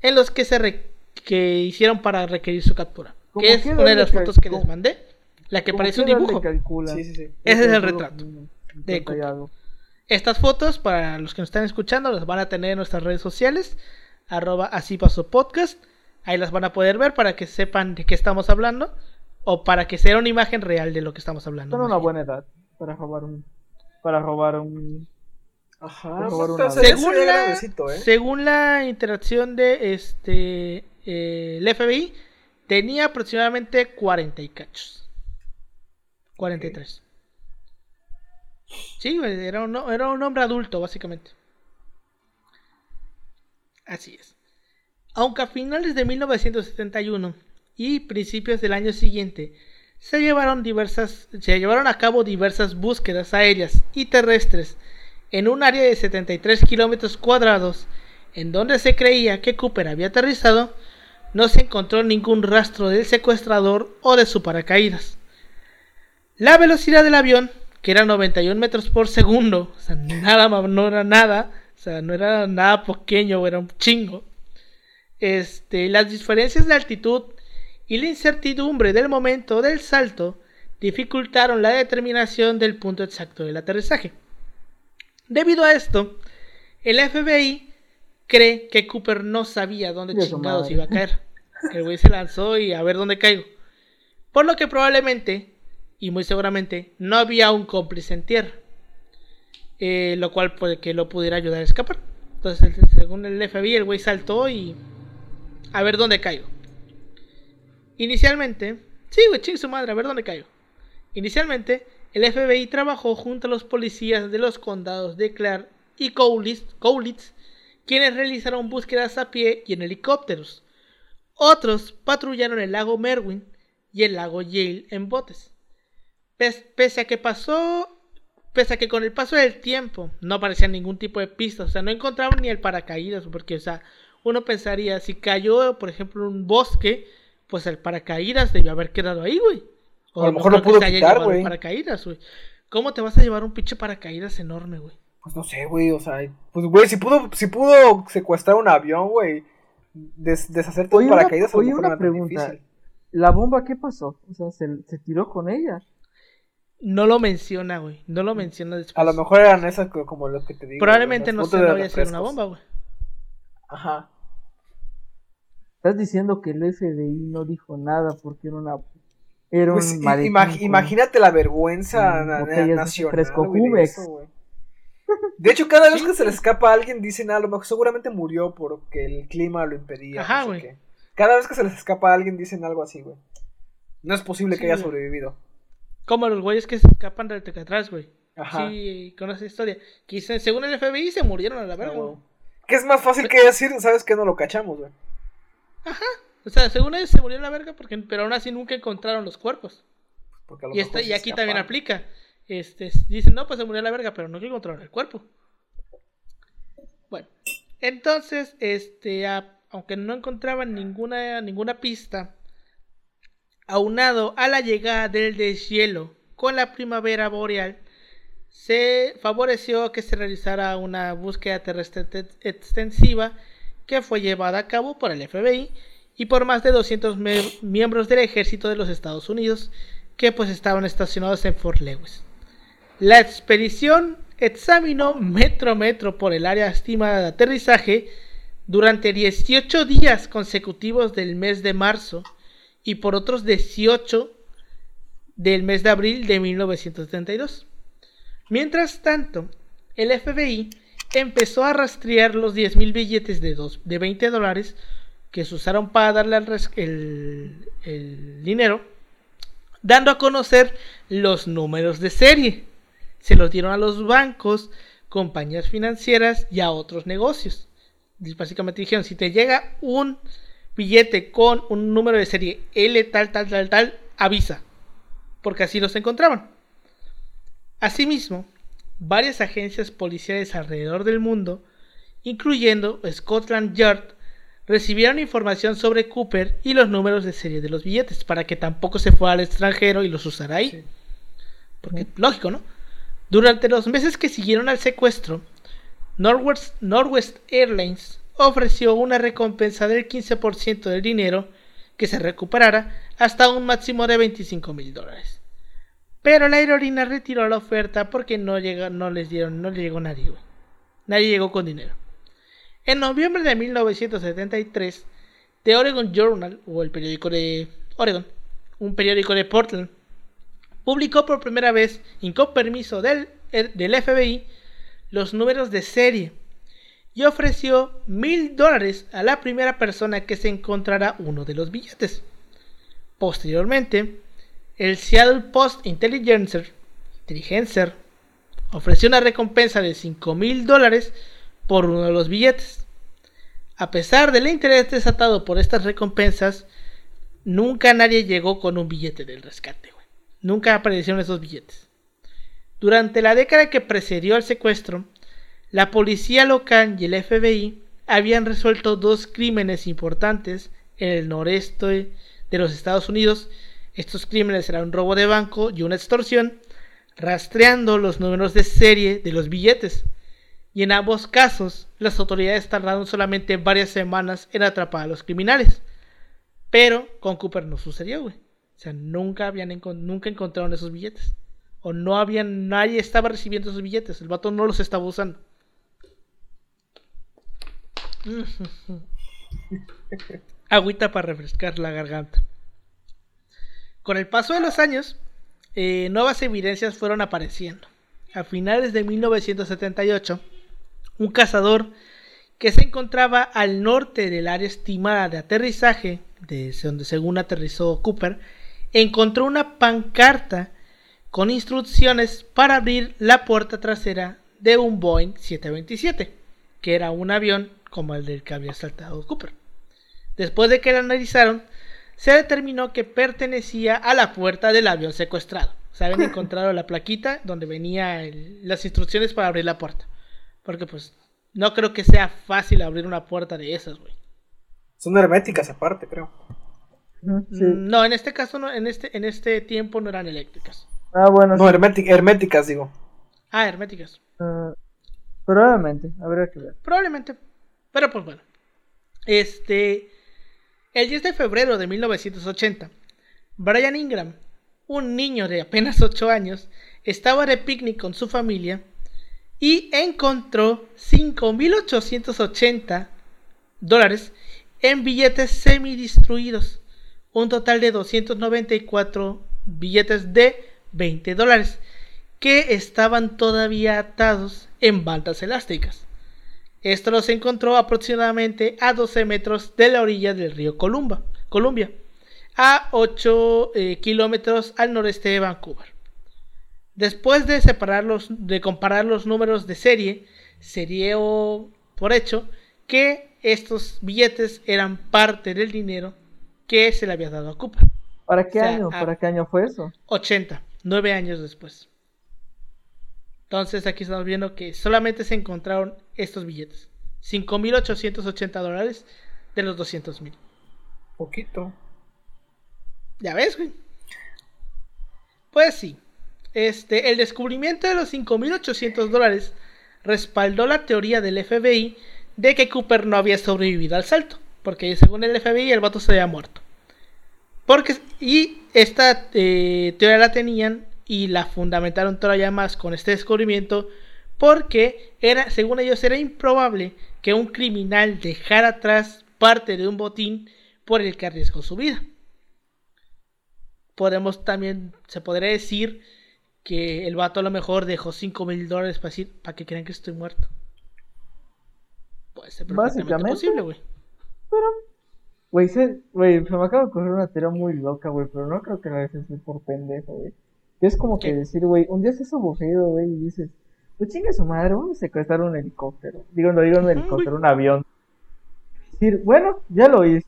en los que se que hicieron para requerir su captura. Que es una de las fotos que les mandé, la que parece un dibujo. calculan. Sí, sí, sí. Ese es el retrato de 50 y algo. Estas fotos, para los que nos están escuchando, las van a tener en nuestras redes sociales, arroba así pasó podcast. Ahí las van a poder ver para que sepan de qué estamos hablando o para que sea una imagen real de lo que estamos hablando. Son una buena edad para robar un. Para robar un. Ajá. Vez. se Según la, ¿eh? según la interacción de este eh, el FBI, tenía aproximadamente 40 y cachos. 43. Sí, güey, era un, era un hombre adulto, básicamente. Así es. Aunque a finales de 1971 y principios del año siguiente se llevaron diversas se llevaron a cabo diversas búsquedas aéreas y terrestres en un área de 73 kilómetros cuadrados en donde se creía que Cooper había aterrizado, no se encontró ningún rastro del secuestrador o de su paracaídas. La velocidad del avión, que era 91 metros por segundo, o sea, nada, no era nada, o sea, no era nada pequeño, era un chingo. Este, las diferencias de altitud y la incertidumbre del momento del salto dificultaron la determinación del punto exacto del aterrizaje. Debido a esto, el FBI cree que Cooper no sabía dónde chingados madre. iba a caer. Que El güey se lanzó y a ver dónde caigo. Por lo que probablemente, y muy seguramente, no había un cómplice en tierra. Eh, lo cual puede que lo pudiera ayudar a escapar. Entonces, según el FBI, el güey saltó y... A ver dónde caigo. Inicialmente... Sí, güey, ching su madre, a ver dónde caigo. Inicialmente, el FBI trabajó junto a los policías de los condados de Clark y Cowlitz, Cowlitz, quienes realizaron búsquedas a pie y en helicópteros. Otros patrullaron el lago Merwin y el lago Yale en botes. Pes- pese a que pasó, pese a que con el paso del tiempo no aparecía ningún tipo de pista, o sea, no encontraban ni el paracaídas, porque, o sea, uno pensaría, si cayó, por ejemplo, en un bosque, pues el paracaídas debió haber quedado ahí, güey. A lo mejor no pudo que se haya quitar, güey. paracaídas, güey. ¿Cómo te vas a llevar un pinche paracaídas enorme, güey? Pues no sé, güey, o sea, pues güey, si pudo, si pudo secuestrar un avión, güey, des- deshacerte Oye, un paracaídas, oye, una pregunta. difícil. ¿La bomba qué pasó? O sea, ¿se, se tiró con ella? No lo menciona, güey. No lo menciona después. A lo mejor eran esas co- como lo que te digo. Probablemente no se no había sido una bomba, güey. Ajá. Estás diciendo que el FBI no dijo nada porque era una. Era Pues, un imag- imagínate la vergüenza de nacional. fresco güey, de eso, hecho, cada vez Sí, que se le escapa a alguien, dicen, ah, a lo mejor seguramente murió porque el clima lo impedía. Ajá, no sé güey. qué. Cada vez que se les escapa a alguien, dicen algo así, güey. No es posible Sí, que haya güey. sobrevivido. Como los güeyes que se escapan del Tecatrás, güey. Ajá. Sí, con esa historia. Que según el FBI se murieron a la Ah, verga, güey. güey. Que es más fácil que decir, sabes que no lo cachamos, güey. O sea, según ellos se murió a la verga, porque, pero aún así nunca encontraron los cuerpos. Porque a lo Y, mejor y aquí también aplica. Este, dicen, no, pues se murió a la verga, pero no encontraron el cuerpo. Bueno, entonces, este, a- aunque no encontraban ninguna, ninguna pista, aunado a la llegada del deshielo con la primavera boreal, se favoreció que se realizara una búsqueda terrestre te- extensiva que fue llevada a cabo por el FBI y por más de 200 me- miembros del ejército de los Estados Unidos que pues estaban estacionados en Fort Lewis. La expedición examinó metro a metro por el área estimada de aterrizaje durante 18 días consecutivos del mes de marzo y por otros 18 del mes de abril de 1972. Mientras tanto, el FBI empezó a rastrear los 10.000 billetes de, dos, de 20 dólares que se usaron para darle el, el dinero, dando a conocer los números de serie. Se los dieron a los bancos, compañías financieras y a otros negocios. Básicamente dijeron, si te llega un billete con un número de serie L tal, tal, tal, tal, avisa. porque así los encontraban. Asimismo, varias agencias policiales alrededor del mundo, incluyendo Scotland Yard, recibieron información sobre Cooper y los números de serie de los billetes para que tampoco se fuera al extranjero y los usara ahí. Porque lógico, ¿no? Durante los meses que siguieron al secuestro, Northwest, Northwest Airlines ofreció una recompensa del 15% del dinero que se recuperara hasta un máximo de 25 mil dólares. Pero la aerolínea retiró la oferta porque no, no les dieron, no le llegó nadie. Nadie llegó con dinero. En noviembre de 1973, The Oregon Journal, o el periódico de Oregon, un periódico de Portland, publicó por primera vez, y con permiso del FBI, los números de serie y ofreció mil dólares a la primera persona que se encontrara uno de los billetes. Posteriormente, el Seattle Post Intelligencer, ofreció una recompensa de 5 mil dólares por uno de los billetes. A pesar del interés desatado por estas recompensas, nunca nadie llegó con un billete del rescate. Nunca aparecieron esos billetes. Durante la década que precedió al secuestro, la policía local y el FBI habían resuelto dos crímenes importantes en el noreste de los Estados Unidos. Estos crímenes eran un robo de banco y una extorsión, rastreando los números de serie de los billetes y en ambos casos las autoridades tardaron solamente varias semanas en atrapar a los criminales. Pero con Cooper no sucedió, güey. O sea, nunca, habían nunca encontraron esos billetes. O no había, nadie estaba recibiendo esos billetes. El vato no los estaba usando. Agüita para refrescar la garganta. Con el paso de los años, eh, nuevas evidencias fueron apareciendo. A finales de 1978, un cazador que se encontraba al norte del área estimada de aterrizaje, de donde según aterrizó Cooper, encontró una pancarta con instrucciones para abrir la puerta trasera de un Boeing 727, que era un avión como el del que había saltado Cooper. Después de que la analizaron, se determinó que pertenecía a la puerta del avión secuestrado. Se habían encontrado la plaquita donde venían las instrucciones para abrir la puerta. Porque pues no creo que sea fácil abrir una puerta de esas, güey. Son herméticas aparte, creo. Mm, no, en este caso, no, en este, en este tiempo no eran eléctricas. Ah, bueno. No, herméticas, digo. Ah, herméticas. Uh, probablemente, habría que ver. Probablemente. Pero pues bueno. Este. El 10 de febrero de 1980, Brian Ingram, un niño de apenas 8 años, estaba de picnic con su familia y encontró 5.880 dólares en billetes semidistruidos, un total de 294 billetes de 20 dólares que estaban todavía atados en bandas elásticas. Esto los encontró aproximadamente a 12 metros de la orilla del río Columbia, Columbia a 8 eh, kilómetros al noreste de Vancouver. Después de separarlos, de comparar los números de serie, se dio por hecho que estos billetes eran parte del dinero que se le había dado a Cooper. ¿Para qué año? ¿Para qué año fue eso? 80, nueve años después. Entonces aquí estamos viendo que solamente se encontraron estos billetes. 5.880 dólares de los 200.000. Poquito. Ya ves, güey. Pues sí. Este, el descubrimiento de los 5.800 dólares respaldó la teoría del FBI de que Cooper no había sobrevivido al salto, porque según el FBI el vato se había muerto. Porque, y esta eh, teoría la tenían y la fundamentaron todavía más con este descubrimiento porque era, según ellos era improbable que un criminal dejara atrás parte de un botín por el que arriesgó su vida. Podemos también, se podría decir que el vato a lo mejor dejó 5 mil dólares para, decir, para que crean que estoy muerto. Puede ser perfectamente posible, güey. Pero, güey, se, güey, se me acaba de ocurrir una teoría muy loca, güey, pero no creo que la veces por pendejo, güey. Es como que decir, güey, un día estás aburrido, güey, y dices, pues chingue su madre, vamos a secuestrar un helicóptero. Digo, no digo un helicóptero, un avión. Decir, bueno, ya lo hice.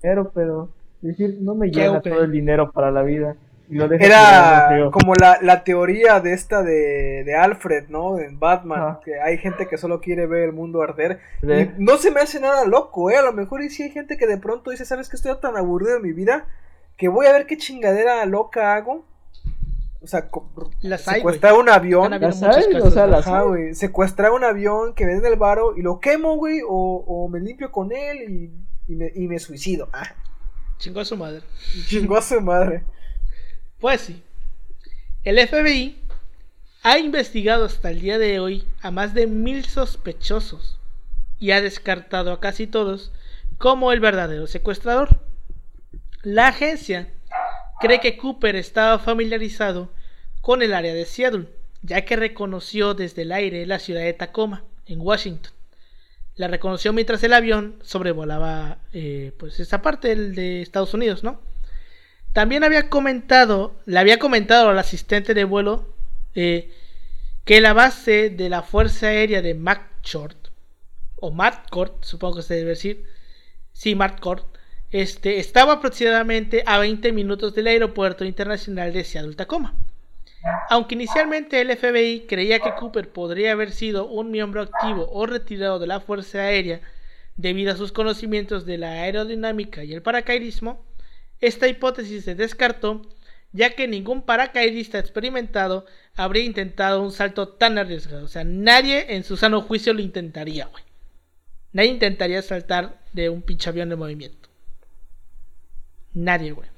Pero, pero, decir, no me llega todo el dinero para la vida Y lo deja Era como la, la teoría de esta de, de Alfred, ¿no? En Batman, Ajá. que hay gente que solo quiere ver el mundo arder. Y no se me hace nada loco, ¿eh? A lo mejor y sí hay gente que de pronto dice, ¿sabes qué? Estoy tan aburrido de mi vida que voy a ver qué chingadera loca hago. O sea, co- Las hay, secuestrar un avión. Las hay, casos, o sea, ¿no? las Ajá, hay. güey. Secuestrar un avión que me den el varo y lo quemo, güey. O, o me limpio con él y, y me, y me suicido. Ah, Chingó a su madre. chingó a su madre. Pues sí. El FBI ha investigado hasta el día de hoy a más de mil sospechosos y ha descartado a casi todos como el verdadero secuestrador. La agencia cree que Cooper estaba familiarizado con el área de Seattle, ya que reconoció desde el aire la ciudad de Tacoma, en Washington. La reconoció mientras el avión sobrevolaba eh, pues esa parte de Estados Unidos, ¿no? También había comentado, le había comentado al asistente de vuelo eh, que la base de la Fuerza Aérea de McChord, o McCord, supongo que se debe decir, sí, McCord, este, estaba aproximadamente a 20 minutos del aeropuerto internacional de Seattle Tacoma. Aunque inicialmente el FBI creía que Cooper podría haber sido un miembro activo o retirado de la Fuerza Aérea debido a sus conocimientos de la aerodinámica y el paracaidismo, esta hipótesis se descartó ya que ningún paracaidista experimentado habría intentado un salto tan arriesgado. O sea, nadie en su sano juicio lo intentaría, güey. Nadie intentaría saltar de un pinche avión de movimiento. Nadie, güey.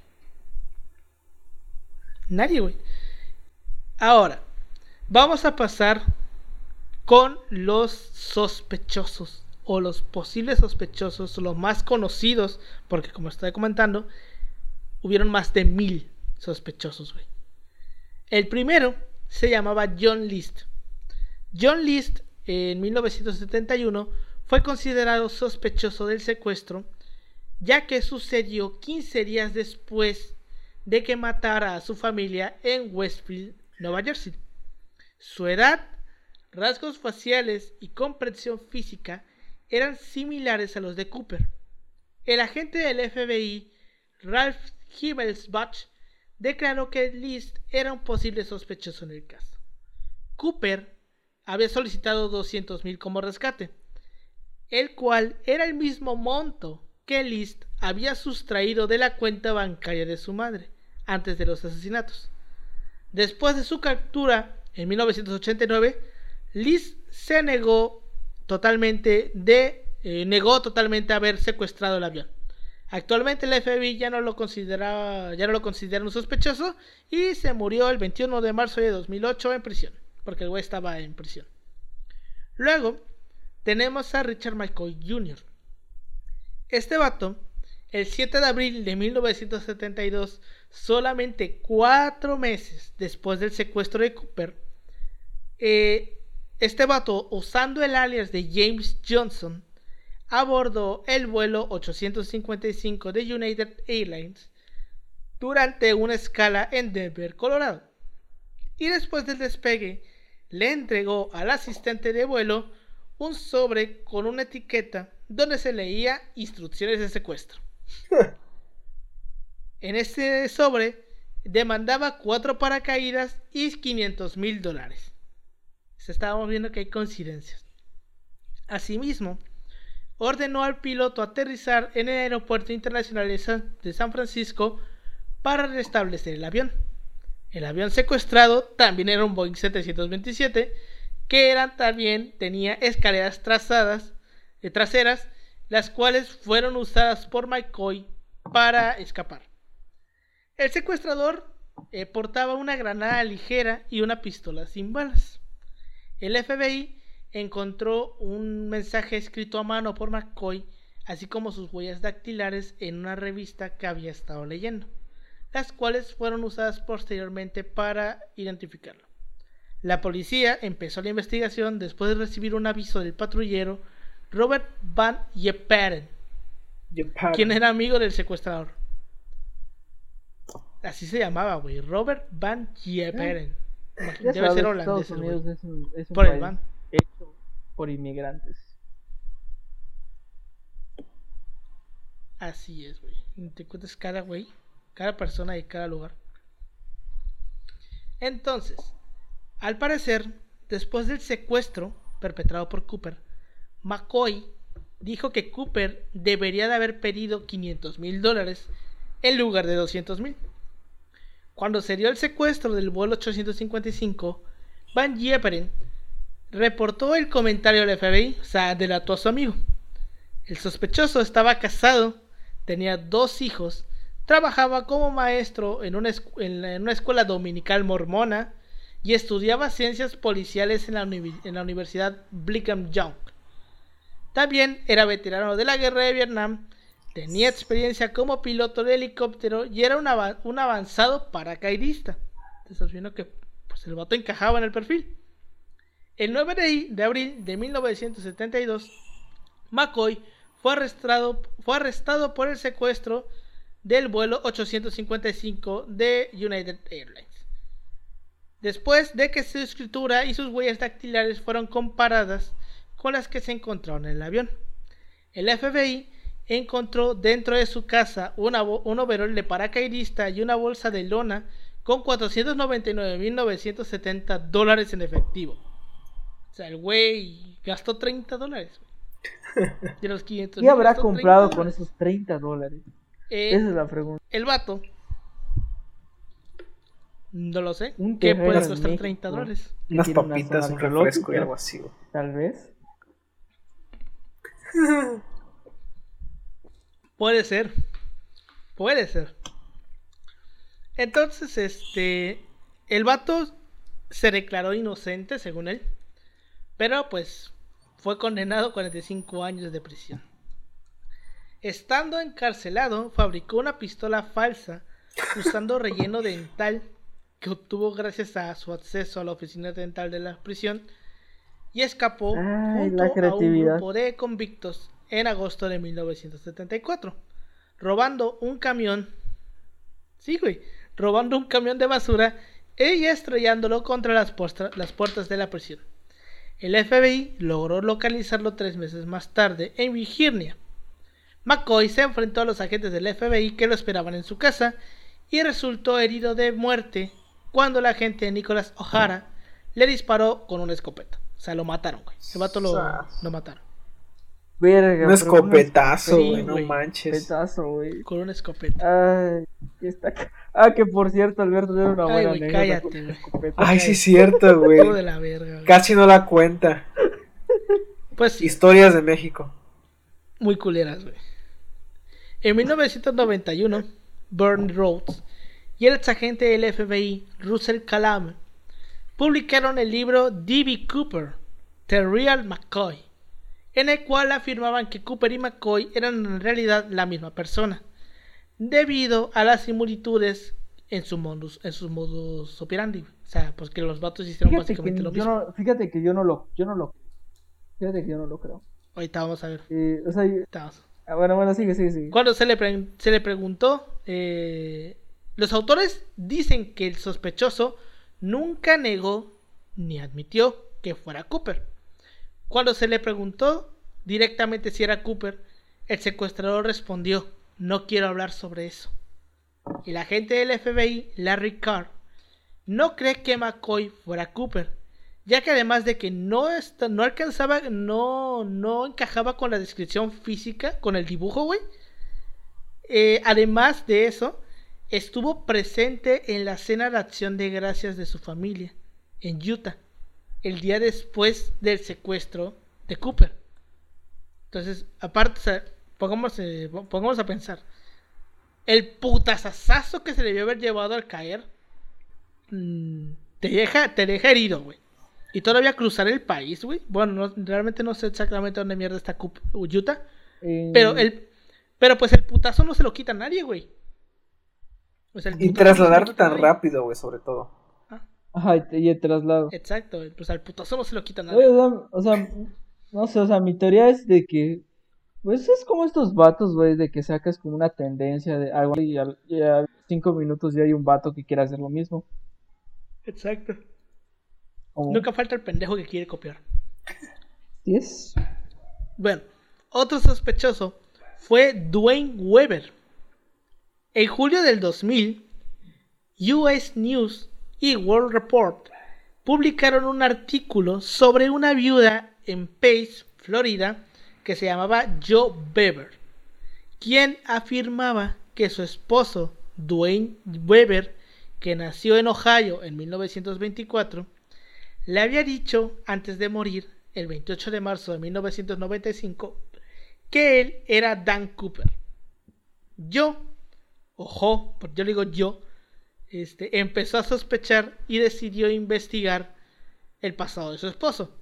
Nadie, güey. Ahora, vamos a pasar con los sospechosos o los posibles sospechosos, los más conocidos, porque como estoy comentando, hubieron más de mil sospechosos, güey. El primero se llamaba John List. John List en 1971 fue considerado sospechoso del secuestro, ya que sucedió 15 días después de que matara a su familia en Westfield, Nueva Jersey. Su edad, rasgos faciales y comprensión física eran similares a los de Cooper. El agente del FBI, Ralph Himmelsbach, declaró que List era un posible sospechoso en el caso. Cooper había solicitado 200.000 como rescate, el cual era el mismo monto que List había sustraído de la cuenta bancaria de su madre antes de los asesinatos. Después de su captura en 1989, List se negó totalmente de eh, negó totalmente haber secuestrado el avión. Actualmente el FBI ya no lo consideraba ya no lo considera un sospechoso y se murió el 21 de marzo de 2008 en prisión, porque el güey estaba en prisión. Luego tenemos a Richard McCoy Jr. Este vato, el 7 de abril de 1972, solamente cuatro meses después del secuestro de Cooper, eh, este vato, usando el alias de James Johnson, abordó el vuelo 855 de United Airlines durante una escala en Denver, Colorado. Y después del despegue, le entregó al asistente de vuelo un sobre con una etiqueta donde se leía instrucciones de secuestro. en este sobre demandaba cuatro paracaídas y 500 mil dólares. Estábamos viendo que hay coincidencias. Asimismo, ordenó al piloto aterrizar en el aeropuerto internacional de San, de San Francisco para restablecer el avión. El avión secuestrado también era un Boeing 727 que eran, también tenía escaleras trazadas, traseras, las cuales fueron usadas por McCoy para escapar. El secuestrador eh, portaba una granada ligera y una pistola sin balas. El FBI encontró un mensaje escrito a mano por McCoy, así como sus huellas dactilares en una revista que había estado leyendo, las cuales fueron usadas posteriormente para identificarlo. La policía empezó la investigación después de recibir un aviso del patrullero Robert Van Yeperen, quien era amigo del secuestrador. Así se llamaba, güey, Robert Van Yeperen. Ya Debe sabes, ser holandés Estados el güey. Unidos es un, es un Por el van. hecho por inmigrantes. Así es, güey. Te encuentras cada güey, cada persona y cada lugar. Entonces, al parecer, después del secuestro perpetrado por Cooper, McCoy dijo que Cooper debería de haber pedido 500 mil dólares en lugar de 200 mil. Cuando se dio el secuestro del vuelo 855, Van Jepperen reportó el comentario al FBI, o sea, delató a su amigo. El sospechoso estaba casado, tenía dos hijos, trabajaba como maestro en una, en una escuela dominical mormona y estudiaba ciencias policiales en la, en la Universidad Brigham Young. También era veterano de la guerra de Vietnam, tenía experiencia como piloto de helicóptero y era un, avanzado paracaidista. Entonces, viendo que pues, el vato encajaba en el perfil. El 9 de abril de 1972, McCoy fue arrestado, fue arrestado por el secuestro del vuelo 855 de United Airlines. Después de que su escritura y sus huellas dactilares fueron comparadas con las que se encontraron en el avión. El FBI encontró dentro de su casa una, un overol de paracaidista y una bolsa de lona con 499.970 dólares en efectivo. O sea, el güey gastó 30 dólares. De los 500. ¿Qué habrá comprado con esos 30 dólares? Eh, Esa es la pregunta. El vato. No lo sé. ¿Qué puede costar 30 dólares? Unas papitas, un refresco y algo así. Tal vez. Puede ser. Puede ser. Entonces, este. El vato se declaró inocente, según él. Pero pues fue condenado a 45 años de prisión. Estando encarcelado, fabricó una pistola falsa usando relleno dental que obtuvo gracias a su acceso a la oficina dental de la prisión y escapó junto a un grupo de convictos en agosto de 1974, robando un camión. Sí, güey, robando un camión de basura y estrellándolo contra las, las puertas de la prisión. El FBI logró localizarlo tres meses más tarde en Virginia. McCoy se enfrentó a los agentes del FBI que lo esperaban en su casa y resultó herido de muerte cuando la agente Nicholas O'Hara le disparó con una escopeta. O sea, lo mataron, güey. El vato lo, lo mataron. un escopetazo, güey, no manches. Escopetazo, güey. Con una escopeta. Ay, está... Ah, que por cierto, Alberto era una buena Ay, cállate, güey. Ay, sí es cierto, güey. Casi no la cuenta. Pues sí. Historias de México. Muy culeras, güey. En 1991, Bernie Rhodes y el exagente del FBI, Russell Calam, publicaron el libro D.B. Cooper, The Real McCoy, en el cual afirmaban que Cooper y McCoy eran en realidad la misma persona, debido a las similitudes en, su modus, en sus modus operandi. O sea, pues que los vatos hicieron básicamente lo mismo. fíjate que yo no lo, yo no lo, fíjate que yo no lo creo. Ahorita vamos a ver. Eh, o sea, Ah, bueno, bueno, sigue, sigue, sigue. Cuando se le, se le preguntó, eh, los autores dicen que el sospechoso nunca negó ni admitió que fuera Cooper. Cuando se le preguntó directamente si era Cooper, el secuestrador respondió, no quiero hablar sobre eso. La agente del FBI, Larry Carr, no cree que McCoy fuera Cooper, ya que además de que no, no alcanzaba, no, no encajaba con la descripción física, con el dibujo, güey. Eh, además de eso, estuvo presente en la cena de acción de gracias de su familia, en Utah, el día después del secuestro de Cooper. Entonces, aparte, pongamos, eh, pongamos a pensar, el putazazazo que se debió haber llevado al caer, mm, te, deja, te deja herido, güey. Y todavía cruzar el país, güey. Bueno, realmente no sé exactamente dónde mierda está Utah. Pero el pero pues el putazo no se lo quita a nadie, güey. Y trasladarte tan rápido, güey, sobre todo. Ah. Ajá, y el traslado. Exacto, pues al putazo no se lo quita a nadie. o sea, no sé, o sea, mi teoría es de que pues es como estos vatos, güey, de que sacas como una tendencia de algo y a, cinco minutos ya hay un vato que quiere hacer lo mismo. Exacto. Nunca falta el pendejo que quiere copiar. es Bueno, otro sospechoso fue Dwayne Weber. En julio del 2000, US News y World Report publicaron un artículo sobre una viuda en Pace, Florida, que se llamaba Joe Weber, quien afirmaba que su esposo, Dwayne Weber, que nació en Ohio en 1924, le había dicho antes de morir, el 28 de marzo de 1995, que él era Dan Cooper. Yo, ojo, porque yo digo yo, este, empezó a sospechar y decidió investigar el pasado de su esposo,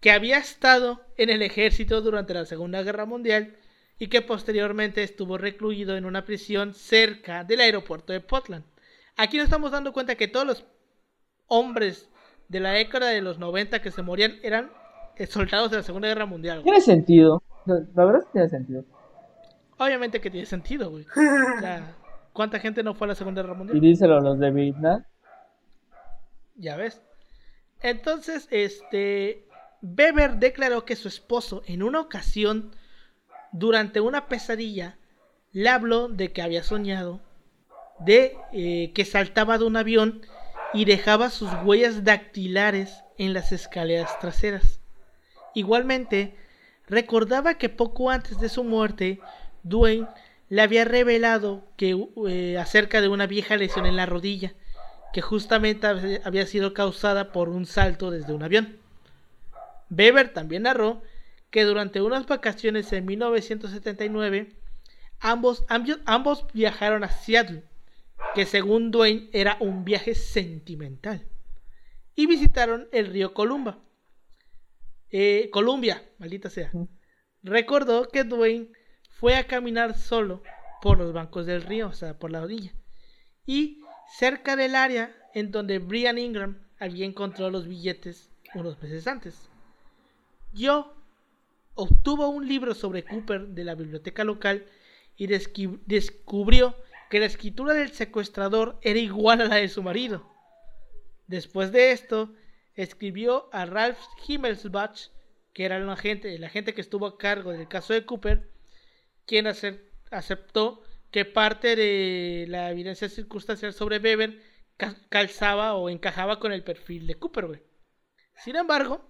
que había estado en el ejército durante la Segunda Guerra Mundial y que posteriormente estuvo recluido en una prisión cerca del aeropuerto de Portland. Aquí nos estamos dando cuenta que todos los hombres de la década de los 90 que se morían eran soldados de la Segunda Guerra Mundial. Tiene sentido. La verdad es que tiene sentido. Obviamente que tiene sentido, güey. O sea, ¿cuánta gente no fue a la Segunda Guerra Mundial? Y díselo los de Vietnam. Ya ves. Entonces, este. Weber declaró que su esposo, en una ocasión, durante una pesadilla, le habló de que había soñado de eh, que saltaba de un avión y dejaba sus huellas dactilares en las escaleras traseras. Igualmente, recordaba que poco antes de su muerte, Dwayne le había revelado que eh, acerca de una vieja lesión en la rodilla, que justamente había sido causada por un salto desde un avión. Weber también narró que durante unas vacaciones en 1979, ambos, ambos viajaron a Seattle, que según Dwayne era un viaje sentimental, y visitaron el río Columba. Eh, Columbia, maldita sea. Recordó que Dwayne fue a caminar solo por los bancos del río, o sea, por la orilla. Y cerca del área en donde Brian Ingram había encontrado los billetes unos meses antes. Yo obtuvo un libro sobre Cooper de la biblioteca local y descubrió que la escritura del secuestrador era igual a la de su marido. Después de esto, escribió a Ralph Himmelsbach, que era el agente, el agente que estuvo a cargo del caso de Cooper, quien aceptó que parte de la evidencia circunstancial sobre Weber calzaba o encajaba con el perfil de Cooper. Sin embargo,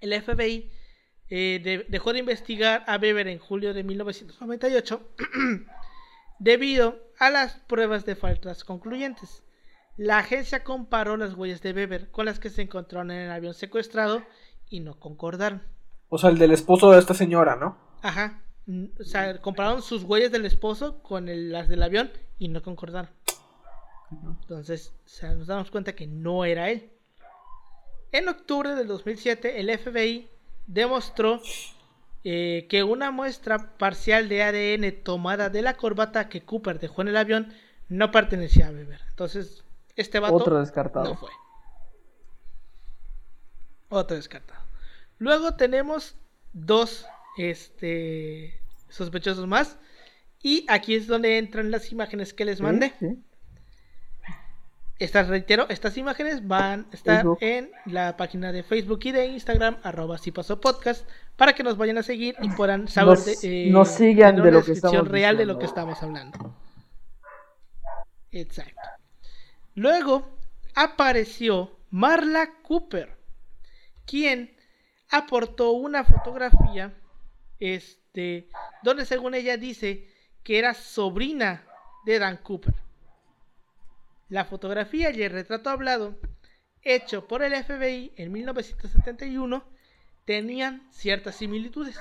el FBI eh, dejó de investigar a Weber en julio de 1998 debido a las pruebas de faltas concluyentes. La agencia comparó las huellas de Weber con las que se encontraron en el avión secuestrado y no concordaron. O sea, el del esposo de esta señora, ¿no? Ajá. O sea, compararon sus huellas del esposo con las del avión y no concordaron. Entonces, nos damos cuenta que no era él. En octubre del 2007, el FBI demostró eh, que una muestra parcial de ADN tomada de la corbata que Cooper dejó en el avión no pertenecía a Weber. Entonces, este vato Otro descartado. no fue. Otro descartado. Luego tenemos dos este, sospechosos más. Y aquí es donde entran las imágenes que les mandé. Estas, reitero, estas imágenes van a estar en la página de Facebook y de Instagram, arroba si pasó podcast, para que nos vayan a seguir y puedan saber nos, de, sigan de lo que estamos real de lo que estamos hablando. Exacto. Luego apareció Marla Cooper, quien aportó una fotografía, este, donde según ella dice que era sobrina de Dan Cooper. La fotografía y el retrato hablado, hecho por el FBI en 1971, tenían ciertas similitudes.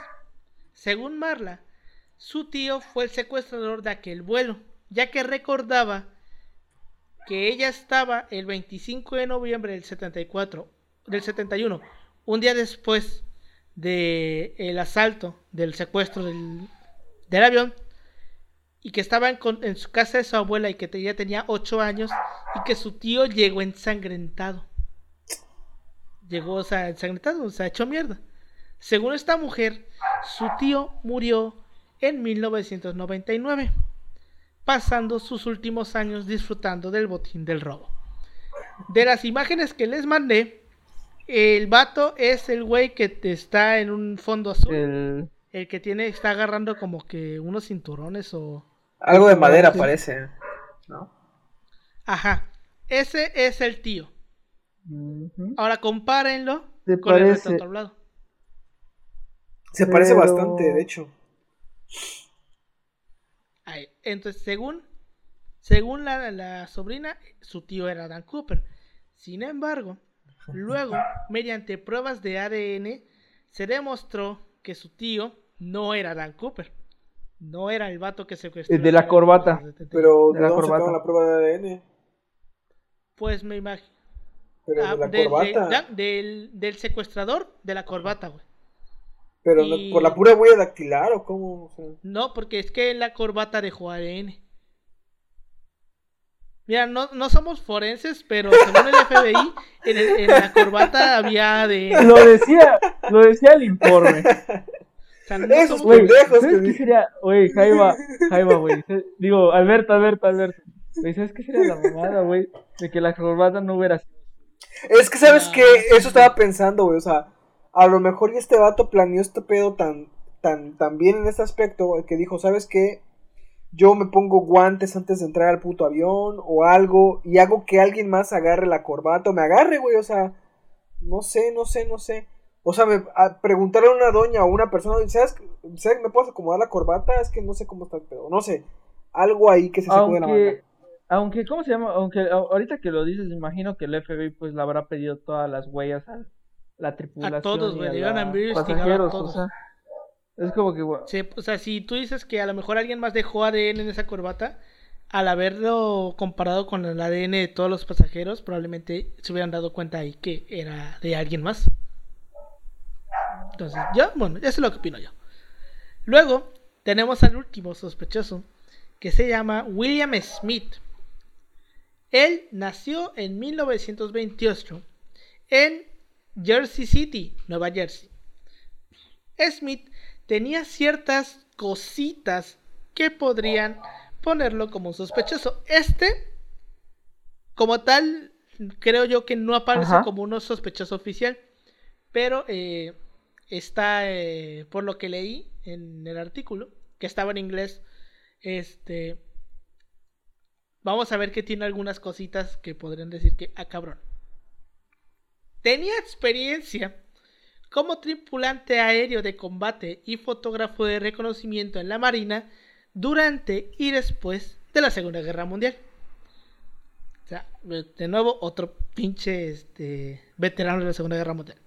Según Marla, su tío fue el secuestrador de aquel vuelo, ya que recordaba que ella estaba el 25 de noviembre del 74, del 71, un día después del el asalto, del secuestro del, del avión, y que estaba en, su casa de su abuela y que ya tenía 8 años y que su tío llegó ensangrentado. Llegó, ensangrentado, o sea, hecho mierda. Según esta mujer, su tío murió en 1999, pasando sus últimos años disfrutando del botín del robo. De las imágenes que les mandé, el vato es el güey que está en un fondo azul. El... el que tiene, está agarrando como que unos cinturones o algo de madera parece, ¿no? Ajá. Ese es el tío. Ahora compárenlo ¿Te con el retrato hablado. Se parece bastante, de hecho. Ahí. Entonces, según, según la, la sobrina, su tío era Dan Cooper. Sin embargo, luego, mediante pruebas de ADN, se demostró que su tío no era Dan Cooper. No era el vato que secuestró. El de la corbata. Pero De ¿de la dónde corbata. la prueba de ADN? Pues me imagino. Pero Ah, de la de- de- corbata. del, del secuestrador de la corbata, güey. Pero no- por la pura huella dactilar o cómo. O sea, No, porque es que en la corbata dejó ADN. Mira, no, no somos forenses, pero según el FBI, en, el- en la corbata había ADN. Lo decía, lo decía el informe. O sea, no Esos somos- Güey, pendejos ¿sabes que qué sería? Güey, Jaiba, Jaiba, güey. Digo, Alberto, Alberto, Alberto. Güey, ¿sabes qué sería la mamada, güey? De que la corbata no hubiera sido. Es que, ¿sabes Ah, qué? Eso estaba pensando, güey. O sea, a lo mejor y este vato planeó este pedo tan, tan, tan bien en este aspecto, que dijo, ¿sabes qué? Yo me pongo guantes antes de entrar al puto avión o algo y hago que alguien más agarre la corbata o me agarre, güey. O sea, no sé, no sé, no sé. O sea, me, a preguntarle a una doña o una persona, ¿sabes? ¿sabes? ¿Me puedes acomodar la corbata? Es que no sé cómo está el pedo. No sé. Algo ahí que se sacó de la manga. Aunque, aunque, ¿cómo se llama? Aunque a- ahorita que lo dices, me imagino que el FBI pues le habrá pedido todas las huellas a la tripulación. todos, y güey, a le iban a a todos. o sea, es como que, Sí, o sea, si tú dices que a lo mejor alguien más dejó ADN en esa corbata, al haberlo comparado con el ADN de todos los pasajeros, probablemente se hubieran dado cuenta ahí que era de alguien más. Entonces, yo, bueno, eso es lo que opino yo. Luego, tenemos al último sospechoso, que se llama William Smith. Él nació en 1928 en Jersey City, Nueva Jersey. Smith tenía ciertas cositas que podrían ponerlo como sospechoso. Este, como tal, creo yo que no aparece Ajá. como uno sospechoso oficial, pero eh, está, eh, por lo que leí en el artículo, que estaba en inglés, este, vamos a ver que tiene algunas cositas que podrían decir que, ah, cabrón. Tenía experiencia como tripulante aéreo de combate y fotógrafo de reconocimiento en la Marina durante y después de la Segunda Guerra Mundial. O sea, de nuevo, otro pinche este, veterano de la Segunda Guerra Mundial.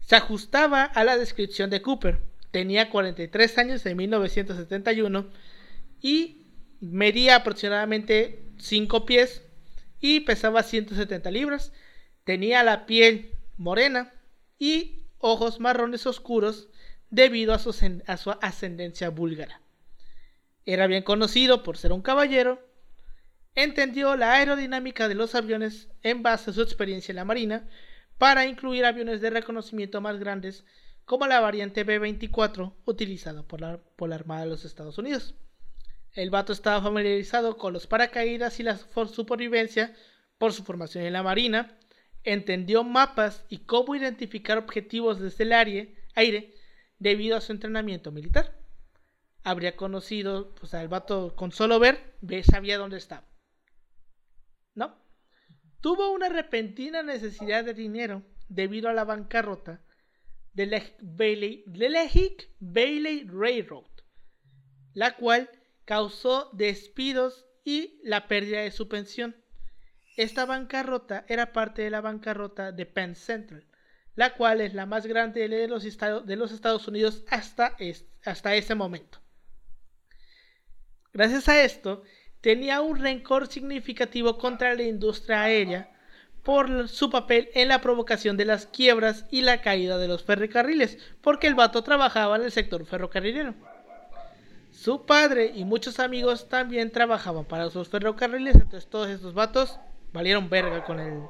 Se ajustaba a la descripción de Cooper. Tenía 43 años en 1971 y medía aproximadamente 5 pies y pesaba 170 libras. Tenía la piel morena y ojos marrones oscuros debido a su, ascendencia búlgara. Era bien conocido por ser un caballero. Entendió la aerodinámica de los aviones en base a su experiencia en la Marina para incluir aviones de reconocimiento más grandes como la variante B-24 utilizada por la, por la Armada de los Estados Unidos. El vato estaba familiarizado con los paracaídas y la supervivencia por su formación en la Marina, entendió mapas y cómo identificar objetivos desde el aire, debido a su entrenamiento militar. Habría conocido, pues al vato con solo ver, ve, sabía dónde estaba. ¿No? Tuvo una repentina necesidad de dinero debido a la bancarrota de la Bailey, de la Hick Bailey Railroad, la cual causó despidos y la pérdida de su pensión. Esta bancarrota era parte de la bancarrota de Penn Central, la cual es la más grande de los, estados, Unidos hasta, hasta ese momento. Gracias a esto, tenía un rencor significativo contra la industria aérea por su papel en la provocación de las quiebras y la caída de los ferrocarriles, porque el vato trabajaba en el sector ferrocarrilero. Su padre y muchos amigos también trabajaban para esos ferrocarriles, entonces todos estos vatos valieron verga con, el,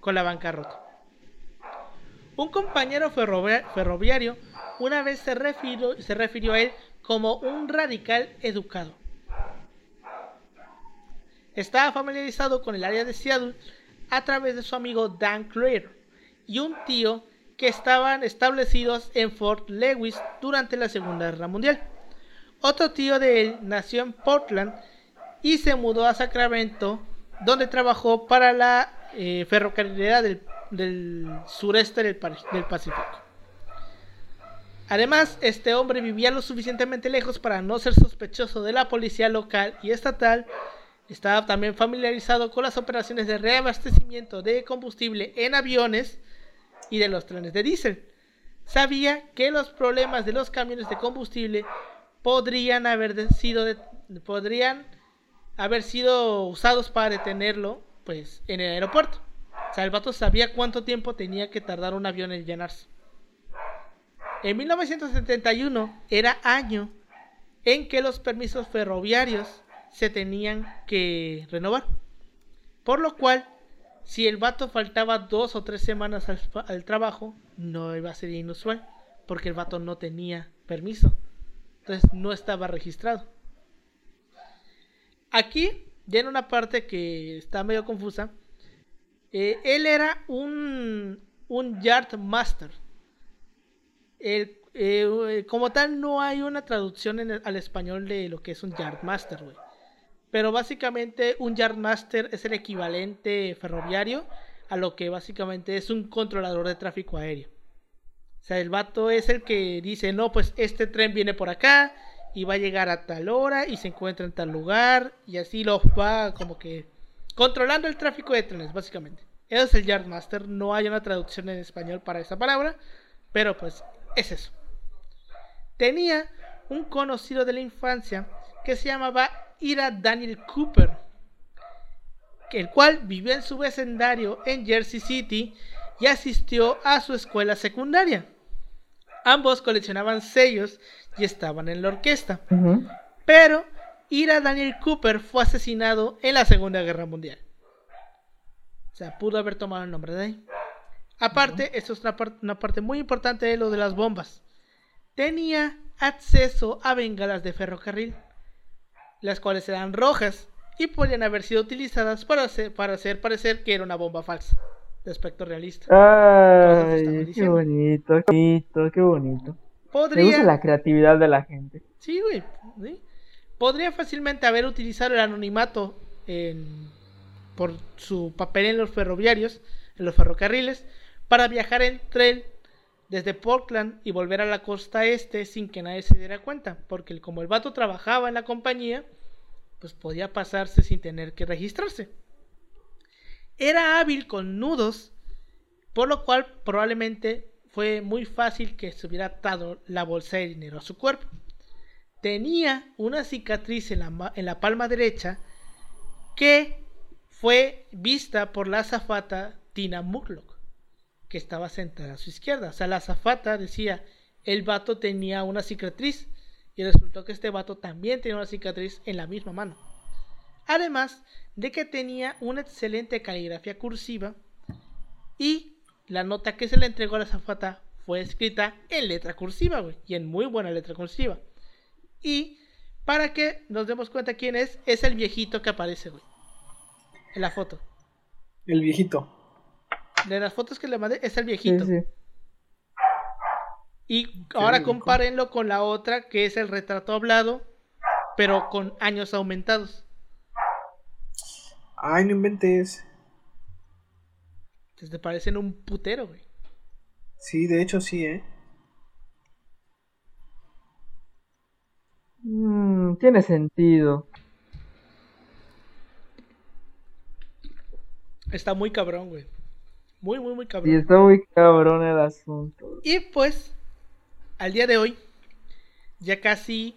con la bancarrota. Un compañero ferrovia- ferroviario una vez se refirió, se refirió a él como un radical educado. Estaba familiarizado con el área de Seattle a través de su amigo Dan Clear y un tío que estaban establecidos en Fort Lewis durante la Segunda Guerra Mundial. Otro tío de él nació en Portland y se mudó a Sacramento donde trabajó para la eh, ferrocarrilera del, sureste del, del Pacífico. Además, este hombre vivía lo suficientemente lejos para no ser sospechoso de la policía local y estatal. Estaba también familiarizado con las operaciones de reabastecimiento de combustible en aviones y de los trenes de diésel. Sabía que los problemas de los camiones de combustible podrían haber sido podrían haber sido usados para detenerlo pues en el aeropuerto. O sea, el vato sabía cuánto tiempo tenía que tardar un avión en llenarse. En 1971 era año en que los permisos ferroviarios se tenían que renovar. Por lo cual, si el vato faltaba dos o tres semanas al, al trabajo, no iba a ser inusual, porque el vato no tenía permiso. Entonces no estaba registrado. Aquí, ya en una parte que está medio confusa, eh, él era un, un Yard Master. El- eh, como tal, no hay una traducción al español de lo que es un Yard Master, güey. Pero básicamente un Yardmaster es el equivalente ferroviario a lo que básicamente es un controlador de tráfico aéreo. O sea, el vato es el que dice, no, pues este tren viene por acá y va a llegar a tal hora y se encuentra en tal lugar y así lo va como que controlando el tráfico de trenes, básicamente. Eso es el Yardmaster, no hay una traducción en español para esa palabra, pero pues es eso. Tenía un conocido de la infancia que se llamaba Ira Daniel Cooper, el cual vivió en su vecindario en Jersey City y asistió a su escuela secundaria. Ambos coleccionaban sellos y estaban en la orquesta, pero Ira Daniel Cooper fue asesinado en la Segunda Guerra Mundial. O sea, pudo haber tomado el nombre de ahí. Aparte, esto es una, par- una parte muy importante de lo de las bombas. Tenía acceso a bengalas de ferrocarril, las cuales eran rojas y podían haber sido utilizadas para hacer, para hacer parecer que era una bomba falsa, de aspecto realista. Ay, qué bonito, qué bonito, qué bonito. Me gusta Podría, la creatividad de la gente. Sí, güey. ¿sí? Podría fácilmente haber utilizado el anonimato en- por su papel en los ferroviarios, en los ferrocarriles, para viajar en tren desde Portland y volver a la costa este sin que nadie se diera cuenta. Porque como el vato trabajaba en la compañía, pues podía pasarse sin tener que registrarse. Era hábil con nudos, por lo cual probablemente fue muy fácil que se hubiera atado la bolsa de dinero a su cuerpo. Tenía una cicatriz en la, en la palma derecha que fue vista por la azafata Tina Murlock, que estaba sentada a su izquierda. O sea, la azafata decía, el vato tenía una cicatriz y resultó que este vato también tenía una cicatriz en la misma mano. Además de que tenía una excelente caligrafía cursiva y la nota que se le entregó a la azafata fue escrita en letra cursiva, güey, y en muy buena letra cursiva. Y para que nos demos cuenta quién es, es el viejito que aparece, güey, en la foto. El viejito. De las fotos que le mandé, es el Sí, viejito. sí. Y ahora compárenlo con la otra, que es el retrato hablado, pero con años aumentados. Ay, no inventes. Entonces te parecen un putero, güey. Sí, de hecho sí, ¿eh? Mm, tiene sentido. Está muy cabrón, güey. Muy, muy, muy Sí, cabrón. está muy cabrón el asunto. Y pues, al día de hoy, ya casi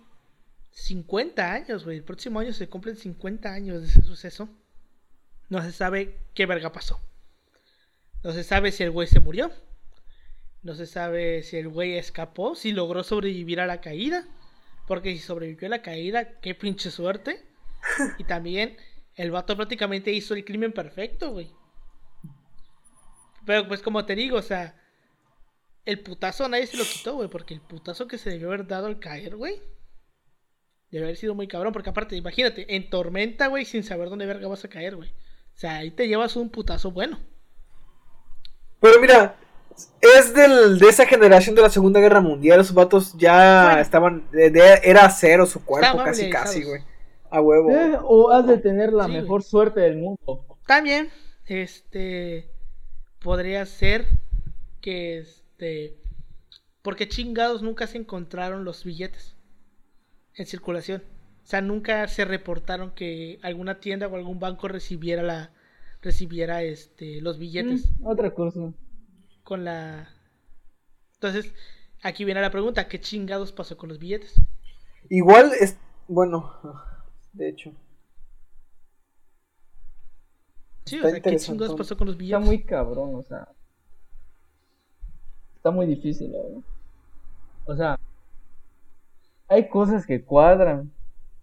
50 años, güey. El próximo año se cumplen 50 años de ese suceso. No se sabe qué verga pasó. No se sabe si el güey se murió. No se sabe si el güey escapó, si logró sobrevivir a la caída. Porque si sobrevivió a la caída, qué pinche suerte. Y también el vato prácticamente hizo el crimen perfecto, güey. Pero pues como te digo, o sea, el putazo nadie se lo quitó, güey, porque el putazo que se debió haber dado al caer, güey, debe haber sido muy cabrón, porque aparte, imagínate, en tormenta, güey, sin saber dónde verga vas a caer, güey. O sea, ahí te llevas un putazo bueno. Pero mira, es del, de esa generación de la Segunda Guerra Mundial. Esos vatos ya Bueno. estaban. de- de- era acero su cuerpo, casi, casi, güey. A huevo. Eh, o has de tener la Sí, mejor suerte del mundo. También, este, podría ser que, este, porque chingados nunca se encontraron los billetes en circulación. O sea, nunca se reportaron que alguna tienda o algún banco recibiera la, recibiera, este, los billetes Mm, otra cosa. con la. Entonces, aquí viene la pregunta: ¿qué chingados pasó con los billetes? Igual es. Bueno, de hecho. Sí, Está o sea, ¿qué chingados pasó con los Está billetes? muy cabrón, o sea. Está muy difícil, verdad. O sea, hay cosas que cuadran,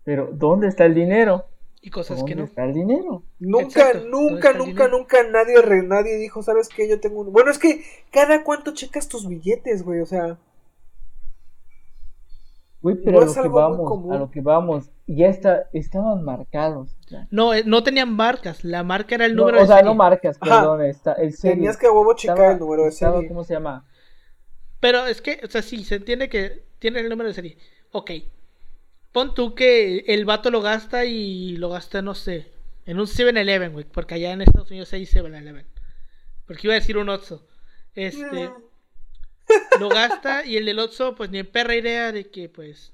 pero ¿dónde está el dinero? Y cosas ¿Dónde que no. está el dinero? Nunca, Exacto, ¿dónde nunca, nunca, dinero? nunca nadie, re- nadie dijo, ¿sabes qué? Yo tengo un... Bueno, es que cada cuánto checas tus billetes, güey, o sea... Güey, pero No a lo es que vamos, común. a lo que vamos, ya está, estaban marcados. ya. No, eh, no tenían marcas. La marca era el No, número o de sea, serie. no marcas, perdón, está el serie. Tenías que a huevo checar Estaba- el número de estaba, serie. ¿Cómo se llama? Pero es que, o sea, sí, se entiende que tiene el número de serie. Ok. Pon tú que el vato lo gasta y lo gasta, no sé, en un 7-Eleven, güey. Porque allá en Estados Unidos hay 7-Eleven. Porque iba a decir un Otso. Este. lo gasta y el del Otso, pues ni en perra idea de que, pues.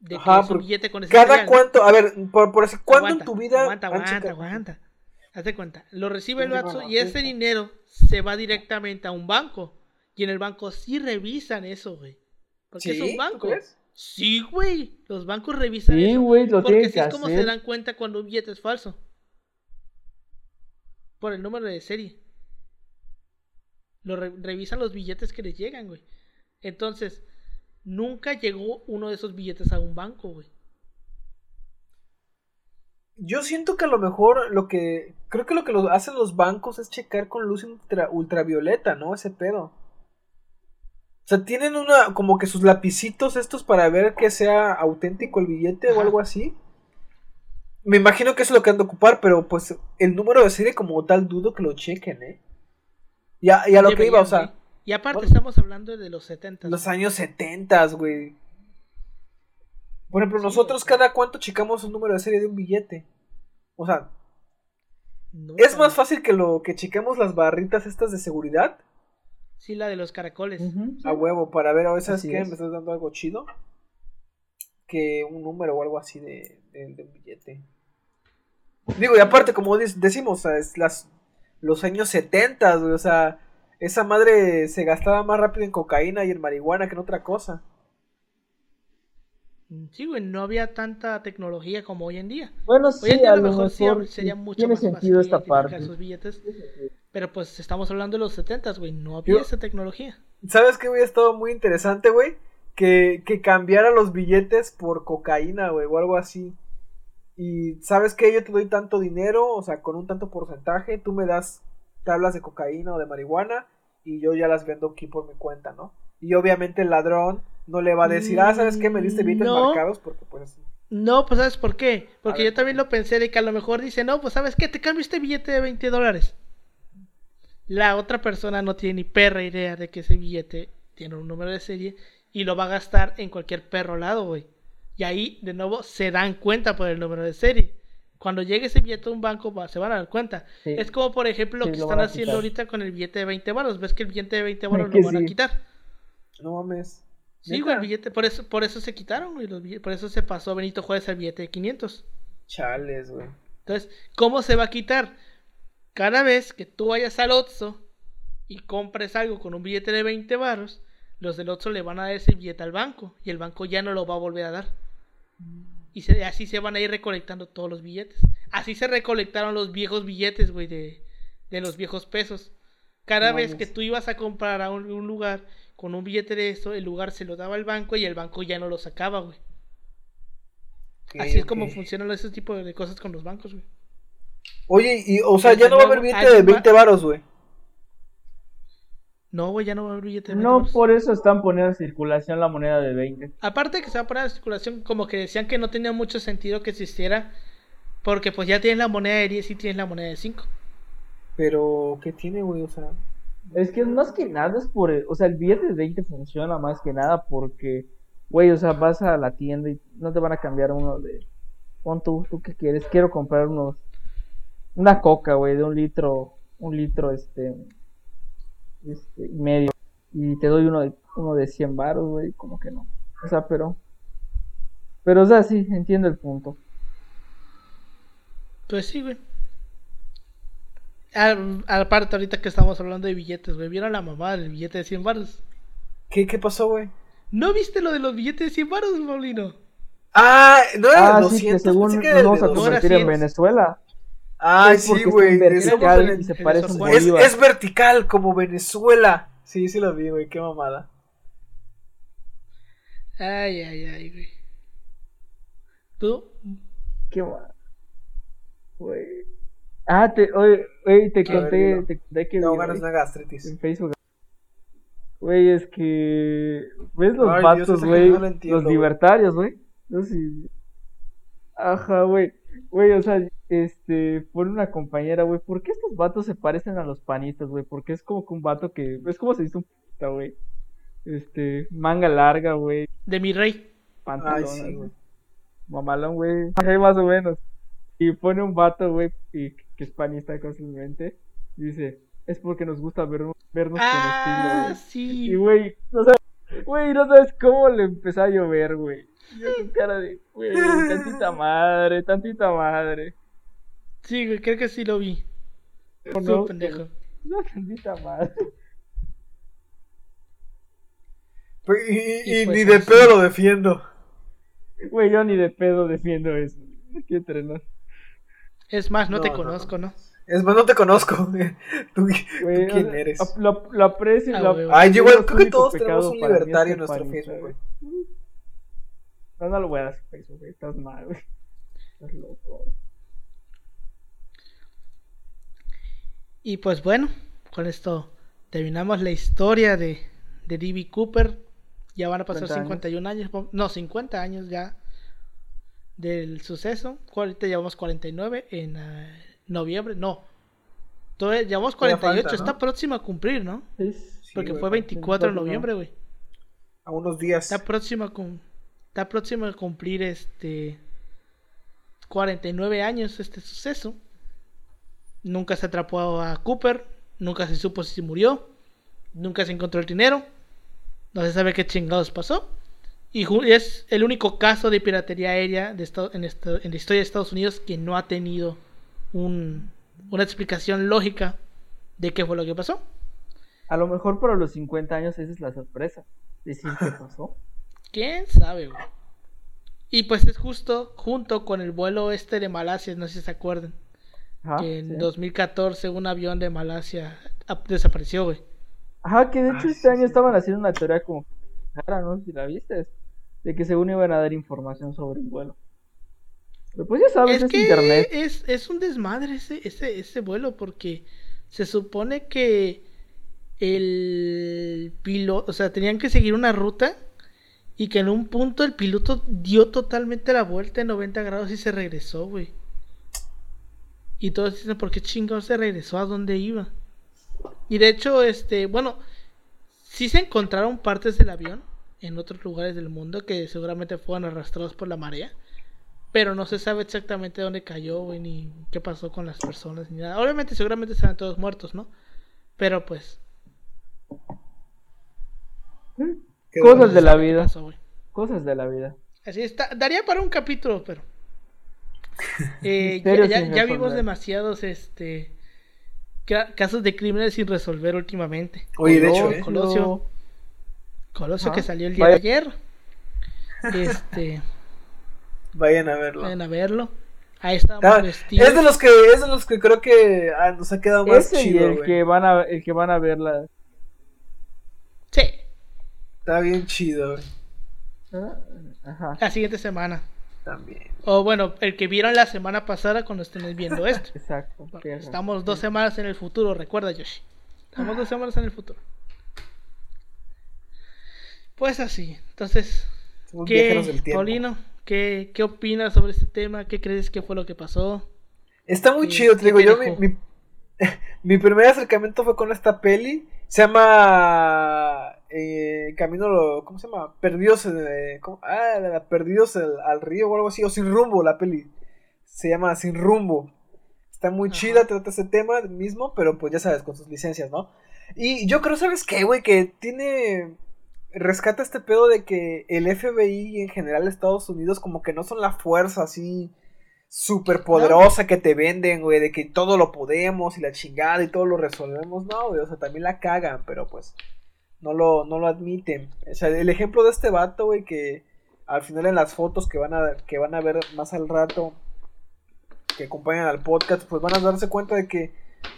De Ajá, que es un billete con ese Cada material, ¿no? cuánto, a ver, por, por así, ¿cuándo Aguanta, en tu vida Aguanta, aguanta, aguanta. Hazte cuenta. Lo recibe el no, y ese dinero se va directamente a un banco. Y en el banco sí revisan eso, güey. Porque es un ¿Tú banco. crees? Sí, güey. Los bancos revisan Sí, eso. güey, lo Porque tienen así que es como se dan cuenta cuando un billete es falso. Por el número de serie. Lo re- revisan los billetes que les llegan, güey. Entonces, nunca llegó uno de esos billetes a un banco, güey. Yo siento que a lo mejor lo que. Creo que lo que lo hacen los bancos es checar con luz ultra- ultravioleta, ¿no? Ese pedo. O sea, tienen una. como que sus lapicitos estos para ver que sea auténtico el billete o algo así. Me imagino que eso es lo que han de ocupar, pero pues el número de serie como tal dudo que lo chequen, ¿eh? Y a, y a lo que iba, o sea. Y aparte bueno. estamos hablando de los 70. los años 70, güey. Por ejemplo, Sí, nosotros cada cuánto checamos un número de serie de un billete. O sea, Nunca, Es más fácil que lo que chequemos las barritas estas de seguridad Sí, la de los caracoles. A huevo para ver, a ¿sabes Así qué? es. Me estás dando algo chido. Que un número o algo así de, de- de un billete. Digo, y aparte, como dec- decimos, es las, los años 70, güey, o sea, esa madre se gastaba más rápido en cocaína y en marihuana que en otra cosa. Sí, güey, no había tanta tecnología como hoy en día. Bueno, Hoy sí, en día a lo mejor sí sería mucho tiene más sentido fácil esta identificar parte. esos billetes. Pero pues estamos hablando de los 70, güey, no había Yo- esa tecnología. ¿Sabes qué hubiera estado muy interesante, güey? Que, que cambiara los billetes por cocaína, güey, o algo así. Y ¿sabes qué? Yo te doy tanto dinero, o sea, con un tanto porcentaje, tú me das tablas de cocaína o de marihuana y yo ya las vendo aquí por mi cuenta, ¿no? Y obviamente el ladrón no le va a decir, ah, ¿sabes qué? Me diste billetes No. marcados porque pues... No, pues ¿sabes por qué? Porque yo también lo pensé de que a lo mejor dice, no, pues ¿sabes qué? Te cambio este billete de 20 dólares. La otra persona no tiene ni perra idea de que ese billete tiene un número de serie y lo va a gastar en cualquier perro lado, güey. Y ahí, de nuevo, se dan cuenta por el número de serie. Cuando llegue ese billete a un banco, se van a dar cuenta. Sí. Es como, por ejemplo, lo que están haciendo ahorita con el billete de 20 baros. ¿Ves que el billete de 20 baros lo van a quitar? No mames. Sí, güey, el billete, por eso, por eso se quitaron, güey, los billetes- por eso se pasó Benito Juárez al billete de 500. Chales, güey. Entonces, ¿cómo se va a quitar? Cada vez que tú vayas al Otso y compres algo con un billete de 20 varos, los del Otso le van a dar ese billete al banco y el banco ya no lo va a volver a dar. Y se- así se van a ir recolectando todos los billetes. Así se recolectaron los viejos billetes, güey, de, de los viejos pesos. Cada No vez que tú ibas a comprar a un, un lugar con un billete de eso, el lugar se lo daba al banco y el banco ya no lo sacaba, güey. Así es como funcionan ese tipo de cosas con los bancos, güey. Oye, y, o sea, ya no va a haber billete alguien de va- 20 varos, güey. No, güey, ya no va a haber billete de 20 No, varos. por eso están poniendo en circulación la moneda de 20. Aparte que se va a poner en circulación, como que decían que no tenía mucho sentido que existiera, porque pues ya tienes la moneda de 10 y tienes la moneda de 5. Pero, ¿qué tiene, güey? O sea, Es que más que nada es por, o sea, el billete de 20 funciona más que nada porque güey, o sea, vas a la tienda y no te van a cambiar uno de, pon tú, tú qué quieres, quiero comprar unos, una coca, güey, de un litro, un litro, este, este, y medio, y te doy uno de, uno de 100 baros, güey, como que no, o sea, pero, pero, o sea, sí, entiendo el punto. Pues sí, güey. Al- Aparte, ahorita que estamos hablando de billetes, güey. ¿Vieron la mamá del billete de 100 baros? ¿Qué, qué pasó, güey? ¿No viste lo de los billetes de 100 baros, Paulino? Ah, no era Ah, de sí, que 200, según nos vamos a 200. convertir en 100. Venezuela. Ay, Es sí, güey. vertical y se parece un Es, vertical como Venezuela. Sí, sí lo vi, güey. Qué mamada. Ay, ay, ay, güey. ¿Tú? Qué mal. Güey. Ah, te, oye, oye, te ver, conté, te conté que vi, ganas una gastritis. en Facebook. Güey, es que ves los Ay, esa güey, no los libertarios, güey. No sé si- Ajá, güey. Güey, o sea, este, por una compañera, güey, ¿por qué estos vatos se parecen a los panistas, güey? Porque es como que un vato que, es como se dice un puta, güey. Este, manga larga, güey, De mi rey. pantalones, güey. Mamalón, güey. Más o menos. Y pone un vato, güey, y que es panista constantemente. Dice, es porque nos gusta ver, vernos con estilo, Ah, güey. sí. Y, güey, no sabes, güey, no sabes cómo le empezó a llover, güey. Yo con cara de, güey, tantita madre, tantita madre. Sí, güey, creo que sí lo vi. No, Tú, pendejo. No, madre. Y, y- Y y pues ni de así. pedo lo defiendo. Güey, yo ni de pedo defiendo eso. No quiero entrenar. Es más, no, No, te no, conozco, ¿no? Es más, no te conozco. ¿Tú, Güey, tú o quién eres? Lo, lo aprecio. Ah, lo- güey, Ay, yo igual creo que todos tenemos un libertario en nuestro Facebook, güey. No, no lo voy a dar Facebook, güey. Estás mal, güey. Estás loco. Y pues bueno, con esto terminamos la historia de, de D.B. Cooper. Ya van a pasar 50 51 años. no, 50 años ya del suceso. Ahorita llevamos 49 en eh, noviembre. No, todavía llevamos Todavía 48. falta, ¿no? Está próximo a cumplir, ¿no? Sí, Porque fue 24 de noviembre, güey. A unos días. Está próximo a, cum- está próximo a cumplir este 49 años este suceso. Nunca se atrapó a Cooper, nunca se supo si murió, nunca se encontró el dinero, no se sabe qué chingados pasó. Y es el único caso de piratería aérea de Estados- en, la historia de Estados Unidos que no ha tenido un- una explicación lógica de qué fue lo que pasó. A lo mejor para los 50 años esa es la sorpresa. Decir qué pasó. ¿Quién sabe, güey? Y pues es justo junto con el vuelo este de Malasia, no sé si se acuerdan. Ajá, que en sí. 2014 un avión de Malasia ap- desapareció, güey. Ajá, que de Ah, hecho este sí. año estaban haciendo una teoría como que ¿no? Si la viste. De que según iban a dar información sobre el vuelo. Pero pues ya sabes, Es es, que internet. es, es un desmadre ese, ese, ese vuelo porque se supone que el piloto, o sea, tenían que seguir una ruta y que en un punto el piloto dio totalmente la vuelta en 90 grados y se regresó, güey. Y todos dicen, ¿por qué chingados se regresó? ¿A dónde iba? Y de hecho, este, bueno, sí se encontraron partes del avión en otros lugares del mundo que seguramente fueron arrastrados por la marea. Pero no se sabe exactamente dónde cayó, güey, ni qué pasó con las personas, ni nada. Obviamente, seguramente estaban todos muertos, ¿no? Pero pues, Qué Cosas de la ¿qué vida. pasó? Cosas de la vida. Así está. Daría para un capítulo, pero. Eh, ya, vimos demasiados este ca- casos de crímenes sin resolver últimamente. Oye, de hecho, ¿eh? Colosio, que salió el día Vaya. de ayer. Este, Vayan a verlo. vayan a verlo. Ahí estamos Ah, vestidos. es de los que es de los que creo que ah, nos ha quedado más Ese y chido, el que van a el que van a ver la Sí, Está bien chido. ¿Ah? Ajá. la siguiente semana. También. O bueno, el que vieron la semana pasada cuando estén viendo esto. Exacto. Estamos dos semanas en el futuro, recuerda Yoshi. Estamos dos semanas en el futuro. Pues así. Entonces, Somos ¿qué. Paulino? ¿qué, ¿Qué opinas sobre este tema? ¿Qué crees que fue lo que pasó? Está muy chido, te digo, ¿qué te yo mi, mi, mi primer acercamiento fue con esta peli. Se llama eh, camino, lo- ¿cómo se llama? Eh, ¿cómo? Ah, Perdidos al, al río o algo así, o Sin Rumbo, la peli. Se llama Sin Rumbo. Está muy Ajá. chida, trata ese tema mismo, pero pues ya sabes, con sus licencias, ¿no? Y yo creo, ¿sabes qué, güey? Que tiene... Rescata este pedo de que el FBI y en general Estados Unidos como que no son la fuerza así súper poderosa que te venden, güey, de que todo lo podemos y la chingada y todo lo resolvemos. No, güey, o sea, también la cagan, pero pues no lo, no lo admiten. O sea, el ejemplo de este vato, güey, que al final en las fotos que van a, que van a ver más al rato, que acompañan al podcast, pues van a darse cuenta de que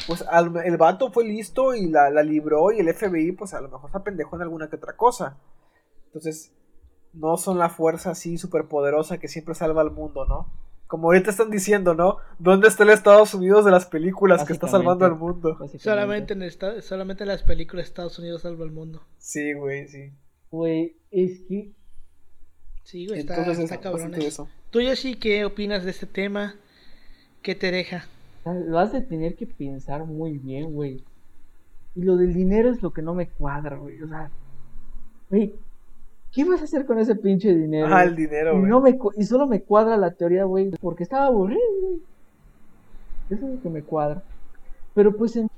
pues al- el vato fue listo y la, la libró y el FBI pues a lo mejor se apendejó en alguna que otra cosa. Entonces, no son la fuerza así súper poderosa que siempre salva al mundo, ¿no? Como ahorita están diciendo, ¿no? ¿Dónde está el Estados Unidos de las películas que está salvando al mundo? Solamente en, esta- solamente en las películas de Estados Unidos salva el mundo. Sí, güey, sí. Güey, es que Sí, güey, está, Entonces está eso, cabrón eso. Tú, Yoshi, ¿qué opinas de este tema? ¿Qué te deja? sea, lo has de tener que pensar muy bien, güey. Y lo del dinero es lo que no me cuadra, güey. O sea, güey, ¿qué vas a hacer con ese pinche dinero? Ah, el güey? dinero, y, güey. no me, y solo me cuadra la teoría, güey, porque estaba aburrido, güey. Eso es lo que me cuadra. Pero pues en-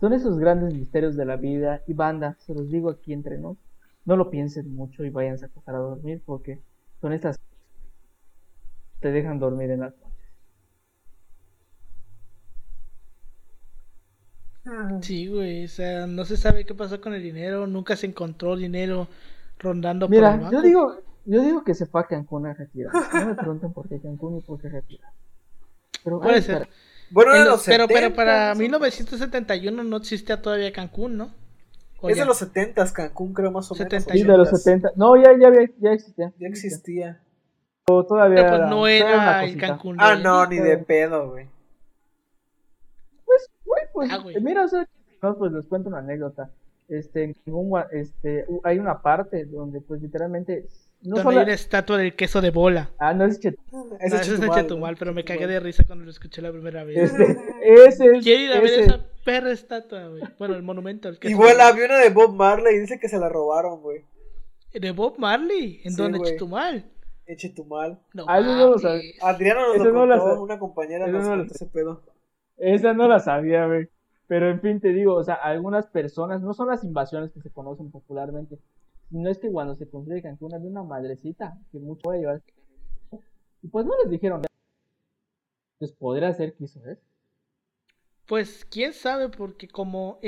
son esos grandes misterios de la vida. Y banda, se los digo aquí entre nos. No lo piensen mucho y váyanse a acostar a dormir porque son estas te dejan dormir en las noches. Sí, güey, o sea, no se sabe qué pasó con el dinero, nunca se encontró dinero rondando por el Mira, banco. yo digo, yo digo que se fue a Cancún a retirar. No me pregunten por qué Cancún y por qué retirar. Pero Puede ay, ser. para- Bueno, En los- los pero, pero 70, para ¿no? 1971 no existía todavía Cancún, ¿no? ¿O Es ya? de los 70 Cancún, creo, más o menos. 70. Sí, de los 80s. 70. No, ya, ya, había- ya existía. Ya existía. Pero todavía Pero pues era- no era el. Cancún. Ah, no, ni de pedo, güey. Pues, güey, pues, Ah, güey. mira, o sea, no, pues les cuento una anécdota. Este, en Cancún, este, hay una parte donde, pues, literalmente, no Donde solo... hay una estatua del queso de bola. Ah, no es Chet- No, Ese ese es de Chetumal, Chetumal, pero me cagué Chetumal. de risa cuando lo escuché la primera vez. Este, ese es... Quiero ir a ver ese- esa perra estatua, güey. Bueno, el monumento. El queso Igual había una de Bob Marley y dice que se la robaron, güey. De Bob Marley. ¿En Sí, dónde? güey. Chetumal. En Chetumal. No, Ah, eso no lo sabía. Adriana nos lo no la contó, una compañera nos no contó ese pedo. Esa no la sabía, güey. Pero en fin, te digo, o sea, algunas personas, no son las invasiones que se conocen popularmente, sino es que cuando se construye Cancún había una madrecita que mucho a llevar. Y pues no les dijeron. Pues podría ser que hizo. Pues quién sabe, porque como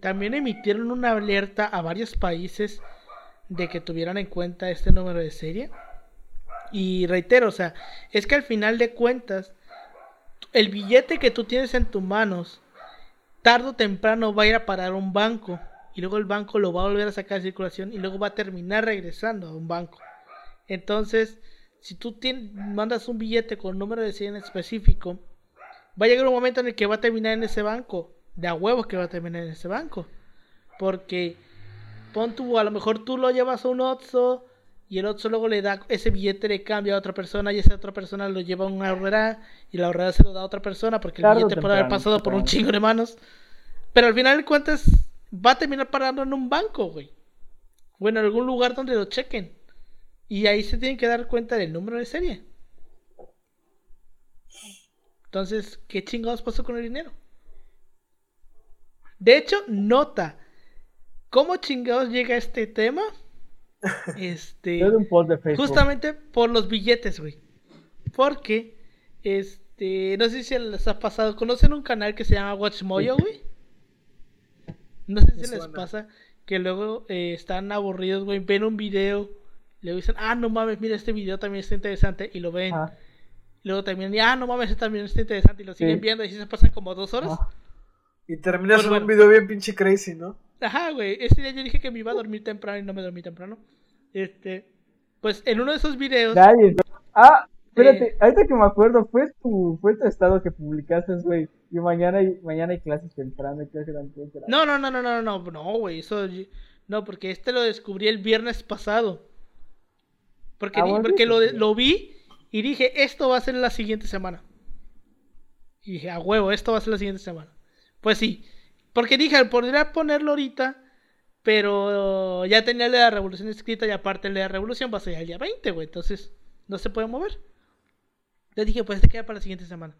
también emitieron una alerta a varios países de que tuvieran en cuenta este número de serie. Y reitero, o sea, es que al final de cuentas, el billete que tú tienes en tus manos, tarde o temprano va a ir a parar a un banco. Y luego el banco lo va a volver a sacar de circulación y luego va a terminar regresando a un banco. Entonces, si tú tien- mandas un billete con número de serie en específico, va a llegar un momento en el que va a terminar en ese banco. De a huevos que va a terminar en ese banco. Porque, pon tú, a lo mejor tú lo llevas a un Otso y el Otso luego le da ese billete, le cambia a otra persona y esa otra persona lo lleva a una ahorrera y la ahorrera se lo da a otra persona porque el billete puede haber temprano, pasado por un chingo de manos. Pero al final de cuentas va a terminar parando en un banco, güey. O en algún lugar donde lo chequen. Y ahí se tienen que dar cuenta del número de serie. Entonces, ¿qué chingados pasó con el dinero? De hecho, nota. ¿Cómo chingados llega este tema? Este. Yo de un post de Facebook. Justamente por los billetes, güey. Porque, este, no sé si les ha pasado. ¿Conocen un canal que se llama WatchMojo, güey? No sé si les pasa que luego eh, están aburridos, güey. Ven un video, le dicen, ah, no mames, mira, este video también está interesante. Y lo ven. Luego también, ah, no mames, este también está interesante. Y lo siguen Sí. viendo y así se pasan como dos horas. Y terminas en bueno. un video bien pinche crazy, ¿no? Ajá, güey. Ese día yo dije que me iba a dormir temprano y no me dormí temprano. Este, pues en uno de esos videos. Ah, espérate, Eh. ahorita que me acuerdo, fue tu, fue tu estado que publicaste, güey. Y mañana hay, mañana hay clases temprano, y clases temprano. No, no, no, no, no, no, no, güey. Eso. No, porque este lo descubrí el viernes pasado. Porque, Ah, porque lo, de- lo vi y dije, esto va a ser la siguiente semana. Y dije, a huevo, esto va a ser la siguiente semana. Pues sí. Porque dije, podría ponerlo ahorita. Pero ya tenía la revolución escrita y aparte la revolución va a ser el día 20, güey. Entonces no se puede mover. Le dije, pues te queda para la siguiente semana.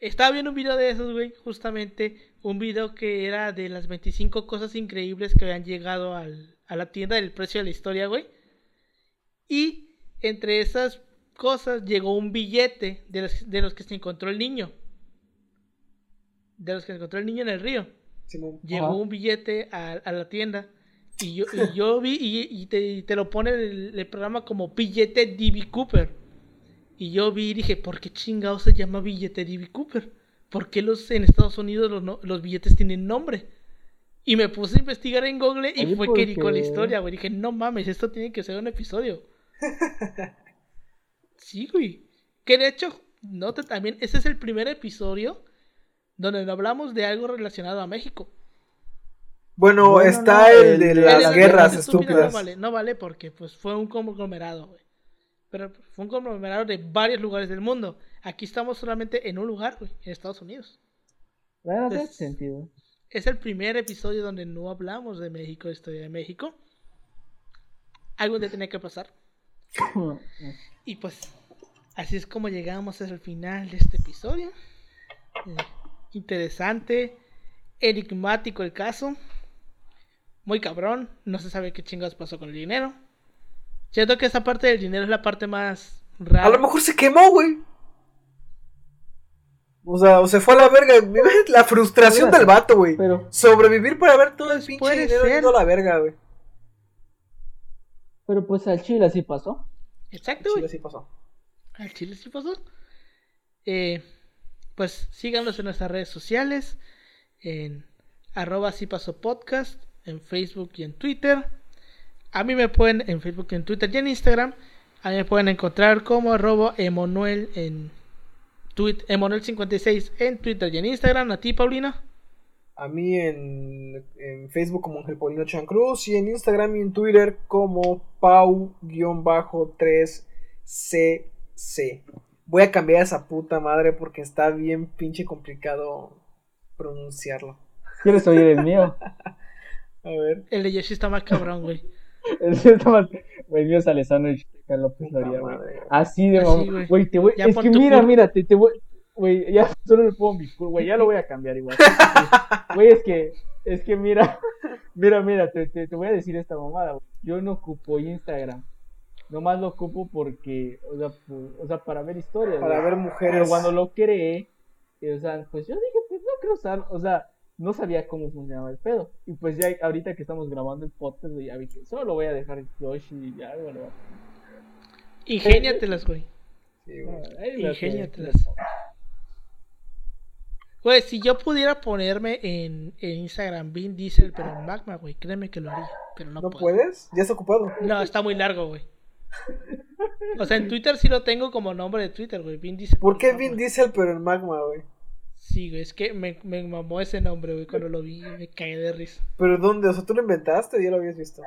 Estaba viendo un video de esos, güey. Justamente un video que era de las 25 cosas increíbles que habían llegado a la tienda del precio de la historia, güey. Y entre esas cosas llegó un billete de los que se encontró el niño. De los que se encontró el niño en el río. Simón. Llegó Ajá. un billete a, a la tienda. Y yo, y yo vi y, y te, y te lo pone el, el programa como billete D.B. Cooper. Y yo vi y dije, ¿por qué chingado se llama billete D.B. Cooper? ¿Por qué los, en Estados Unidos los, no- los billetes tienen nombre? Y me puse a investigar en Google y fue ¿por que di con la historia, güey. Dije, no mames, esto tiene que ser un episodio. sí, güey. Que de hecho, nota también, este es el primer episodio donde no hablamos de algo relacionado a México. Bueno, Bueno, está no, el el de las el guerras estúpidas. No vale, no vale porque pues fue un conglomerado, güey. Pero fue un conglomerado de varios lugares del mundo. Aquí estamos solamente en un lugar, güey, en Estados Unidos. Bueno, tiene sentido. Es el primer episodio donde no hablamos de México, de historia de México. Algo te tenía que pasar. Y pues, así es como llegamos al final de este episodio. Eh, interesante, enigmático el caso. Muy cabrón, no se sabe qué chingados pasó con el dinero. Siento que esa parte del dinero es la parte más rara. A lo mejor se quemó, güey. O sea, o se fue a la verga. La frustración del vato, güey. Pero, Sobrevivir para ver todo el Pues pinche dinero ser. yendo a la verga, güey. pero pues al Chile así pasó. Exacto, Sí, güey. así pasó. Al chile sí pasó. Eh, pues síganos en nuestras redes sociales. En arroba sí pasó podcast. En Facebook y en Twitter. A mí me pueden en Facebook y en Twitter y en Instagram. A mí me pueden encontrar como arroba Emanuel en Twitter. Emanuel56 en Twitter y en Instagram. A ti, Paulina. A mí en, en Facebook como Ángel Paulino Chancruz y en Instagram y en Twitter como Pau-3cc. Voy a cambiar esa puta madre porque está bien pinche complicado pronunciarlo. ¿Quieres oír el mío? A ver. El de Yoshi está más cabrón, güey. El mío está más- güey, el mío sale sano y Chica López Loría, güey. Así de Así, mamá. güey. Te voy. Ya Es que mira, cur- mira, te, te voy. Güey, ya solo le pongo mi cur, güey, ya lo voy a cambiar igual. Güey, es que, es que mira, mira, mira, te, te, te voy a decir esta mamada, güey. Yo no ocupo Instagram. Nomás lo ocupo porque, o sea, pu- o sea para ver historias. Para ver mujeres. Pero cuando lo creé, eh, o sea, pues yo dije, pues no quiero usar, o sea, no sabía cómo funcionaba el pedo. Y pues ya ahorita que estamos grabando el podcast, güey, ya vi que solo lo voy a dejar Yoshi y ya, bueno. Ingéniatelas, güey. Sí, güey. Ingéniatelas. Güey, si yo pudiera ponerme en, en Instagram Vin Diesel, pero en Magma, güey, créeme que lo haría. Pero no, ¿No puedo. puedes? Ya está ocupado. No, está muy largo, güey. O sea, en Twitter sí lo tengo como nombre de Twitter, güey. Vin Diesel. ¿Por qué Vin. Diesel pero en Magma, güey? Sí, güey, es que me, me mamó ese nombre, güey. Cuando lo vi, me caí de risa. ¿Pero dónde? O sea, ¿tú lo inventaste o ya lo habías visto?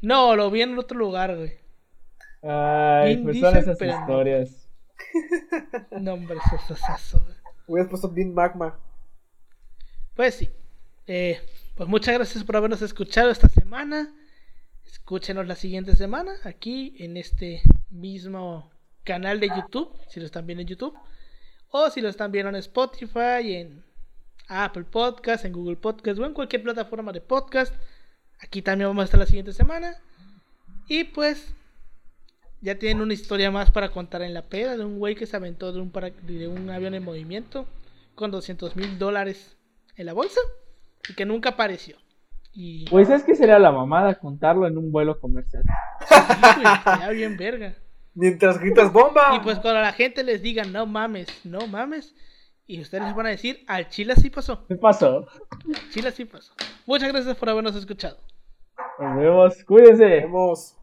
No, lo vi en otro lugar, güey. Ay, Vin pues son esas pero no. historias. Nombre sosazo, güey. Hubieras puesto Vin Magma. Pues sí. Eh, pues muchas gracias por habernos escuchado esta semana. Escúchenos la siguiente semana aquí en este mismo canal de YouTube, si lo están viendo en YouTube, o si lo están viendo en Spotify, en Apple Podcast, en Google Podcast o en cualquier plataforma de podcast. Aquí también vamos a estar la siguiente semana. Y pues ya tienen una historia más para contar en la peda de un güey que se aventó de un, para- de un avión en movimiento con 200 mil dólares en la bolsa y que nunca apareció. Y Pues es que sería la mamada contarlo en un vuelo comercial. sí, güey, bien verga. Mientras gritas bomba. Y pues cuando la gente les diga no mames, no mames, y ustedes les van a decir al Chile sí pasó, ¿Qué pasó? Chile sí pasó. Muchas gracias por habernos escuchado. Nos vemos, cuídense. Vemos.